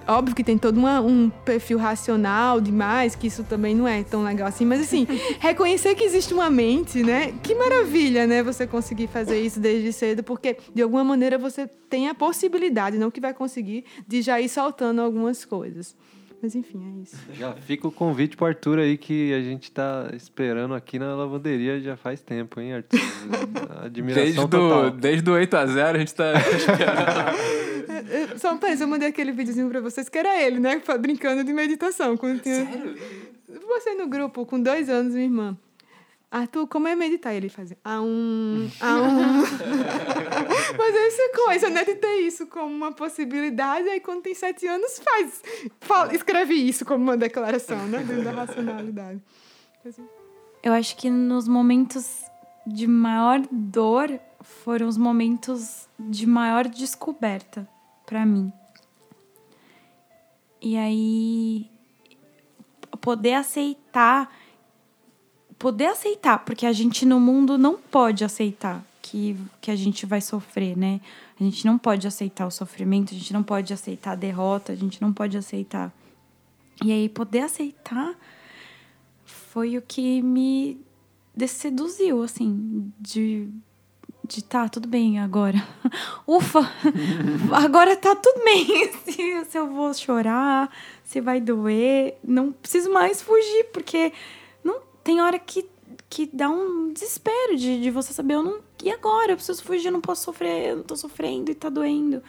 Óbvio que tem todo uma, um perfil racional demais, que isso também não é tão legal assim, mas assim, reconhecer que existe uma mente, né? Que maravilha, né? Você conseguir fazer isso desde cedo, porque de alguma maneira você tem a possibilidade, não que vai conseguir, de já ir soltando algumas coisas. Mas enfim, é isso.
Já fica o convite pro Arthur aí que a gente tá esperando aqui na lavanderia já faz tempo, hein, Arthur?
Admiração desde total. Do, desde o 8 a 0 a gente tá esperando.
Só um parênteses, eu mandei aquele videozinho pra vocês que era ele, né? Brincando de meditação. Quando tinha... Sério? Você no grupo, com dois anos, minha irmã. Arthur, como é meditar? Ele fazia a um, a um. Mas aí você começa, né, de ter isso como uma possibilidade, aí quando tem sete anos, faz. Fala, escreve isso como uma declaração, né? Dentro da racionalidade.
Eu acho que nos momentos de maior dor foram os momentos de maior descoberta para mim. E aí poder aceitar poder aceitar, porque a gente no mundo não pode aceitar que, que a gente vai sofrer, né? A gente não pode aceitar o sofrimento, a gente não pode aceitar a derrota, a gente não pode aceitar. E aí, poder aceitar foi o que me seduziu, assim, de de tá, tudo bem agora. Ufa! Agora tá tudo bem. Se, se eu vou chorar, se vai doer, não preciso mais fugir, porque tem hora que, que dá um desespero de, de você saber, eu não. E agora? Eu preciso fugir, eu não posso sofrer, eu não tô sofrendo e tá doendo.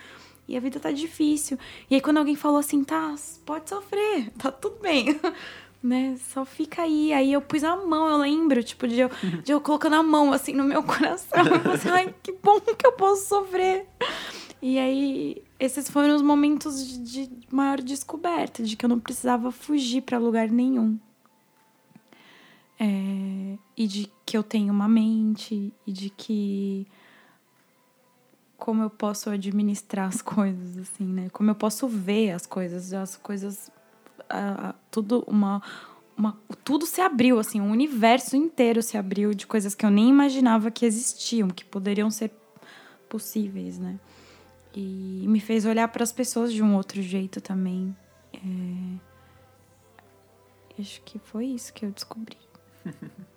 E a vida tá difícil. E aí quando alguém falou assim, tá, pode sofrer, tá tudo bem. Né? Só fica aí. Aí eu pus a mão, eu lembro, tipo, de eu, de eu colocando a mão assim no meu coração. Eu assim, ai, que bom que eu posso sofrer. E aí, esses foram os momentos de, de maior descoberta, de que eu não precisava fugir para lugar nenhum. É, e de que eu tenho uma mente, e de que. Como eu posso administrar as coisas, assim, né? Como eu posso ver as coisas, as coisas. Tudo uma, uma, tudo se abriu, assim, o universo inteiro se abriu de coisas que eu nem imaginava que existiam, que poderiam ser possíveis, né? E me fez olhar para as pessoas de um outro jeito também. É... Acho que foi isso que eu descobri.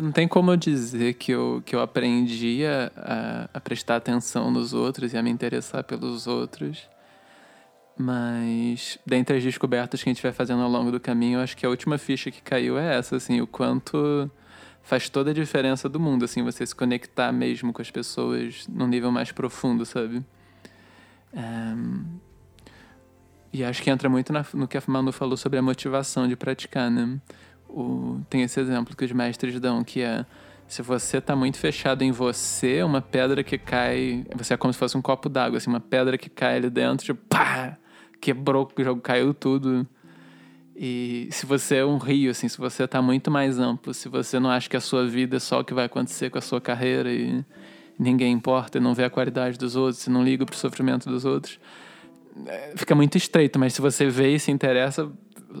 Não tem como eu dizer que eu, que eu aprendi a, a, prestar atenção nos outros e a me interessar pelos outros. Mas, dentre as descobertas que a gente vai fazendo ao longo do caminho, eu acho que a última ficha que caiu é essa, assim, o quanto faz toda a diferença do mundo, assim, você se conectar mesmo com as pessoas num nível mais profundo, sabe? Um, e acho que entra muito na, no que a Manu falou sobre a motivação de praticar, né? O, tem esse exemplo que os mestres dão, que é se você está muito fechado em você, uma pedra que cai, você é como se fosse um copo d'água, assim, uma pedra que cai ali dentro, tipo, pá, quebrou, o jogo caiu tudo. E se você é um rio, assim, se você está muito mais amplo, se você não acha que a sua vida é só o que vai acontecer com a sua carreira e ninguém importa e não vê a qualidade dos outros, se não liga para o sofrimento dos outros, é, fica muito estreito. Mas se você vê e se interessa,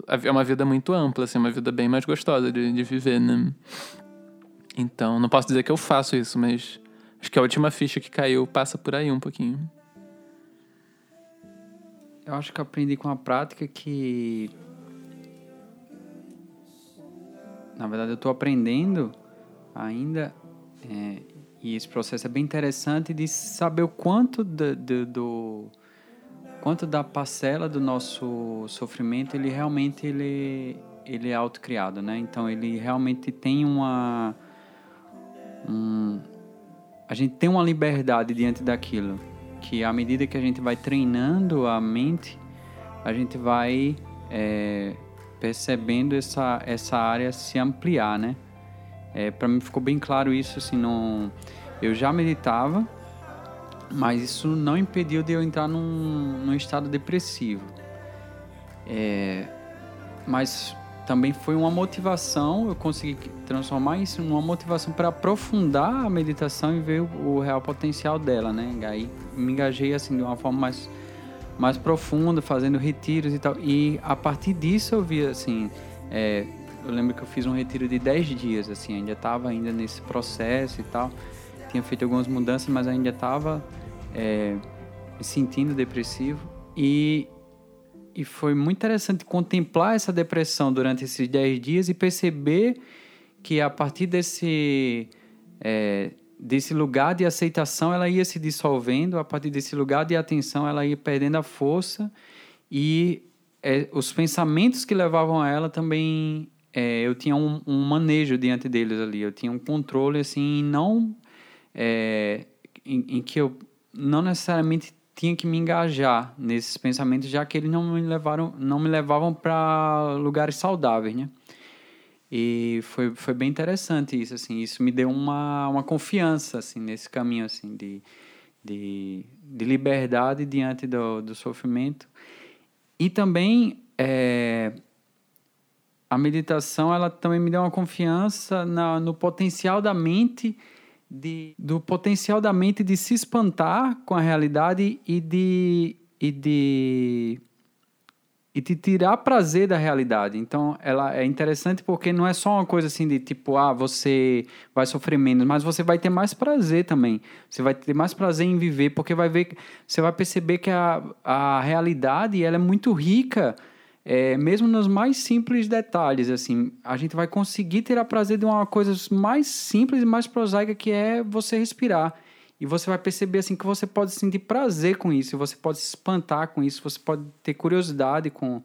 é uma vida muito ampla, assim, uma vida bem mais gostosa de, de viver, né? Então, não posso dizer que eu faço isso, mas acho que a última ficha que caiu passa por aí um pouquinho.
Eu acho que aprendi com a prática que na verdade eu estou aprendendo ainda é, e esse processo é bem interessante de saber o quanto do, do, do, quanto da parcela do nosso sofrimento ele realmente ele ele é autocriado, né? Então ele realmente tem uma um, a gente tem uma liberdade diante daquilo que à medida que a gente vai treinando a mente a gente vai é, percebendo essa, essa área se ampliar, né? É, para mim ficou bem claro isso, assim, não... eu já meditava, mas isso não impediu de eu entrar num, num estado depressivo. É, mas também foi uma motivação, eu consegui transformar isso numa motivação para aprofundar a meditação e ver o, o, real potencial dela, né? Aí me engajei assim de uma forma mais mais profundo, fazendo retiros e tal. E a partir disso eu vi, assim, é, eu lembro que eu fiz um retiro de 10 dias, assim, ainda estava ainda nesse processo e tal. Tinha feito algumas mudanças, mas ainda estava é, me sentindo depressivo. E, e foi muito interessante contemplar essa depressão durante esses 10 dias e perceber que a partir desse... É, desse lugar de aceitação ela ia se dissolvendo, a partir desse lugar de atenção ela ia perdendo a força e é, os pensamentos que levavam a ela também é, eu tinha um, um, manejo diante deles ali, eu tinha um controle assim, não é, em, em, que eu não necessariamente tinha que me engajar nesses pensamentos, já que eles não me levaram, não me levavam para lugares saudáveis, né? E foi, foi bem interessante isso, assim. Isso me deu uma, uma confiança, assim, nesse caminho, assim, de, de, de liberdade diante do, do sofrimento. E também é, a meditação, ela também me deu uma confiança na, no potencial da mente de, do potencial da mente de se espantar com a realidade e de, e de e te tirar prazer da realidade. Então, ela é interessante porque não é só uma coisa assim de tipo, ah, você vai sofrer menos, mas você vai ter mais prazer também. Você vai ter mais prazer em viver, porque vai ver, você vai perceber que a, a realidade ela é muito rica, é, mesmo nos mais simples detalhes. Assim, a gente vai conseguir ter a prazer de uma coisa mais simples e mais prosaica que é você respirar. E você vai perceber assim que você pode sentir prazer com isso, você pode se espantar com isso, você pode ter curiosidade com,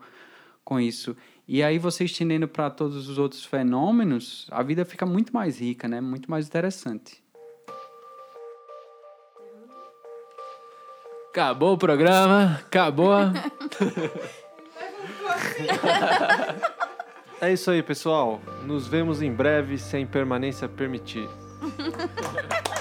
com isso. E aí você estendendo para todos os outros fenômenos, a vida fica muito mais rica, né? Muito mais interessante.
Acabou o programa, acabou.
é isso aí, pessoal. Nos vemos em breve, sem permanência permitir.